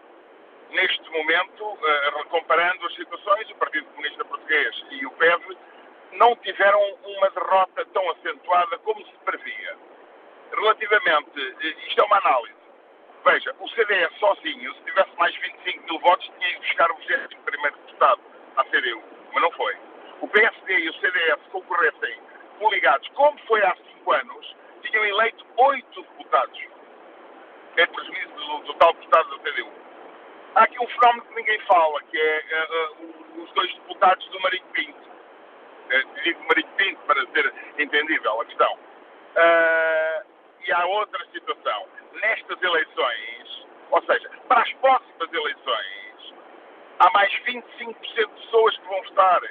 neste momento, uh, comparando as situações, o Partido Comunista Português e o PEV não tiveram uma derrota tão acentuada como se previa. Relativamente, eh, isto é uma análise. Veja, o CDS sozinho, se tivesse mais 25 mil votos, tinha ido buscar o 21 deputado à CDU, mas não foi. O PSD e o CDS concorressem coligados, como foi há cinco anos, tinham eleito oito deputados, em prejuízo do, do tal deputado da CDU. Há aqui um fenómeno que ninguém fala, que é uh, os dois deputados do Marinho Pinto. Uh, digo Marinho Pinto para ser entendível a questão. Uh, e há outra situação. Nestas eleições, ou seja, para as próximas eleições, há mais 25% de pessoas que vão votar.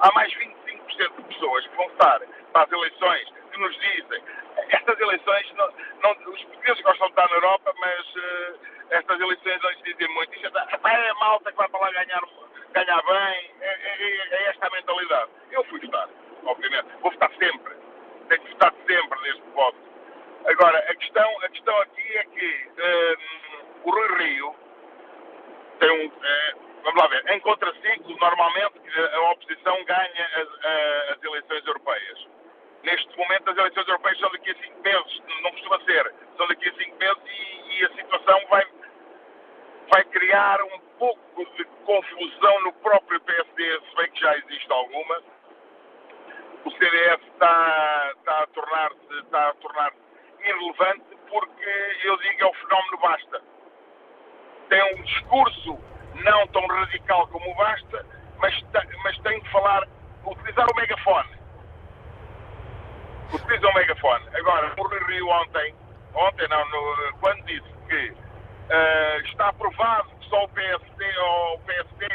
Há mais 25% de pessoas que vão votar para as eleições que nos dizem estas eleições, não, não, os portugueses gostam de estar na Europa, mas uh, estas eleições não lhes dizem muito. Isto é, é a malta que vai para lá ganhar, ganhar bem, é, é, é esta a mentalidade. Eu fui votar, obviamente. Vou votar sempre. Tenho que votar sempre neste voto. Agora, a questão, a questão aqui é que um, o Rui Rio tem um. Vamos lá ver, em contraciclo, normalmente a oposição ganha as, as eleições europeias. Neste momento, as eleições europeias são daqui a cinco meses, não costuma ser, são daqui a cinco meses e, e a situação vai, vai criar um pouco de confusão no próprio PSD, se bem que já existe alguma. O CDS está, está a tornar-se está a tornar irrelevante porque eu digo é o fenómeno basta. Tem um discurso não tão radical como basta, mas, mas tem que falar, utilizar o megafone utiliza o megafone. Agora, o Rui Rio ontem, ontem não, no, quando disse que uh, está aprovado que só o PSD ou o PSD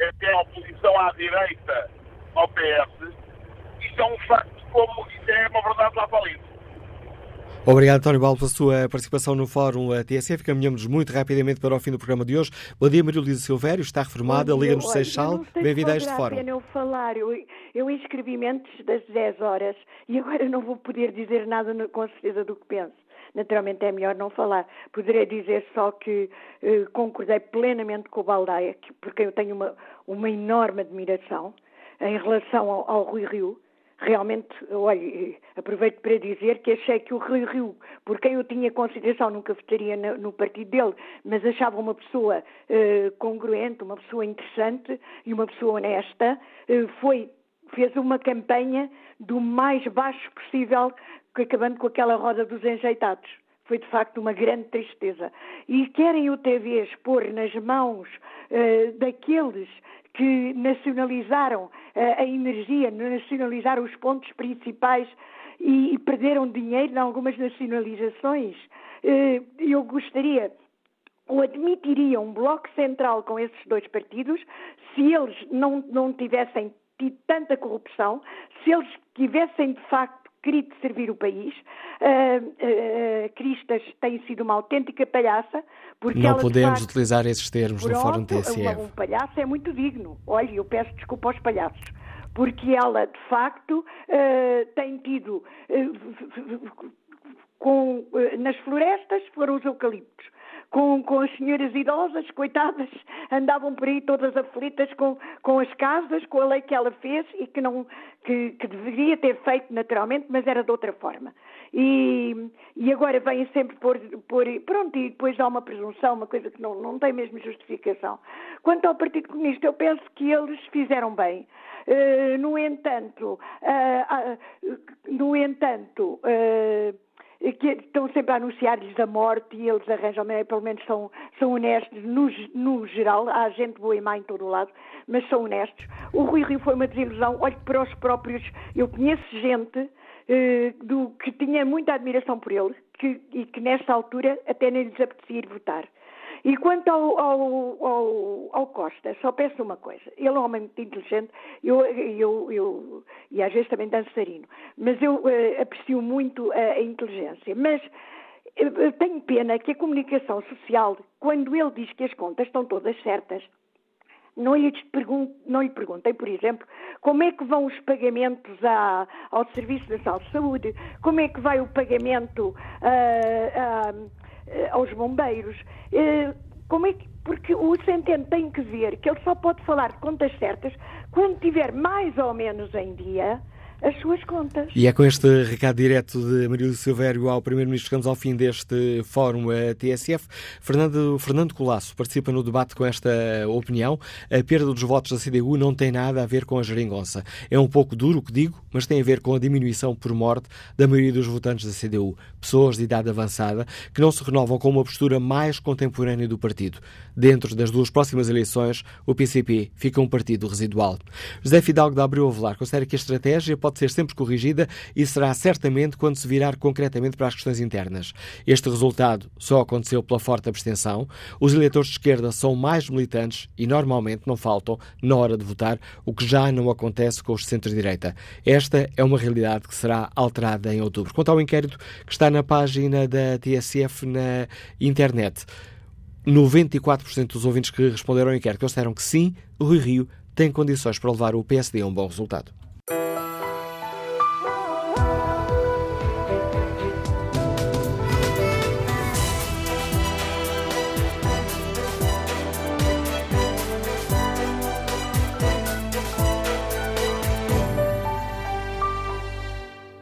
é, tem oposição à direita ao PS, isso é um facto como isso é uma verdade lá para. Obrigado, António Balbo, pela sua participação no Fórum TSF. Caminhamos muito rapidamente para o fim do programa de hoje. Bom dia, Maria Luísa Silvério, está reformada, Liga-nos Seixal. Bem-vinda a este Fórum. eu falar. Eu, eu inscrevi-me antes das 10 horas e agora não vou poder dizer nada com certeza do que penso. Naturalmente é melhor não falar. Poderei dizer só que eh, concordei plenamente com o Baldaia, porque eu tenho uma, uma enorme admiração em relação ao, ao Rui Rio realmente, olha, aproveito para dizer que achei que o Rui Rio, por quem eu tinha consideração, nunca votaria no, partido dele, mas achava uma pessoa eh, congruente, uma pessoa interessante e uma pessoa honesta, eh, foi, fez uma campanha do mais baixo possível, acabando com aquela roda dos enjeitados. Foi de facto uma grande tristeza. E querem outra vez pôr nas mãos uh, daqueles que nacionalizaram uh, a energia, nacionalizaram os pontos principais e, perderam dinheiro em algumas nacionalizações. Uh, eu gostaria ou admitiria um bloco central com esses dois partidos se eles não, não tivessem tido tanta corrupção, se eles tivessem de facto querido servir o país. Uh, uh, Cristas tem sido uma autêntica palhaça. Porque Não podemos facto, utilizar esses termos pronto, no Fórum TSF. Um, um palhaço é muito digno. Olha, eu peço desculpa aos palhaços. Porque ela, de facto, uh, tem tido com, nas florestas foram os eucaliptos com, com as senhoras idosas, coitadas, andavam por aí todas aflitas com, com as casas, com a lei que ela fez e que, não, que, que deveria ter feito naturalmente, mas era de outra forma. E, e agora vêm sempre por, por. Pronto, e depois há uma presunção, uma coisa que não, não tem mesmo justificação. Quanto ao Partido Comunista, eu penso que eles fizeram bem. Uh, no entanto, uh, uh, no entanto, que estão sempre a anunciar-lhes a morte e eles arranjam, pelo menos são, são honestos no, no geral, há gente boa e má em todo o lado, mas são honestos. O Rui Rio foi uma desilusão, olhe para os próprios, eu conheço gente eh, do, que tinha muita admiração por ele que, e que nesta altura até nem lhes apetecia ir votar. E quanto ao, ao, ao, ao, Costa, só peço uma coisa. Ele é um homem muito inteligente, eu, eu, eu, e às vezes também dançarino, mas eu uh, aprecio muito a, a inteligência. Mas eu tenho pena que a comunicação social, quando ele diz que as contas estão todas certas, não lhe, não lhe perguntem, por exemplo, como é que vão os pagamentos à, ao Serviço Nacional de Saúde, como é que vai o pagamento uh, uh, eh, aos bombeiros. Eh, como é que, porque o Centeno tem que ver que ele só pode falar de contas certas quando tiver mais ou menos em dia as suas contas. E é com este recado direto de Marília Silvério ao Primeiro-Ministro chegamos ao fim deste fórum TSF. Fernando, Fernando Colasso participa no debate com esta opinião. A perda dos votos da CDU não tem nada a ver com a geringonça. É um pouco duro o que digo, mas tem a ver com a diminuição por morte da maioria dos votantes da CDU. Pessoas de idade avançada que não se renovam com uma postura mais contemporânea do partido. Dentro das duas próximas eleições, o PCP fica um partido residual. José Fidalgo da Abreu Avelar considera que a estratégia pode pode ser sempre corrigida e será certamente quando se virar concretamente para as questões internas. Este resultado só aconteceu pela forte abstenção. Os eleitores de esquerda são mais militantes e normalmente não faltam na hora de votar, o que já não acontece com os centro-direita. Esta é uma realidade que será alterada em outubro. Quanto ao inquérito que está na página da TSF na internet, 94% dos ouvintes que responderam ao inquérito consideram que sim, o Rui Rio tem condições para levar o PSD a um bom resultado.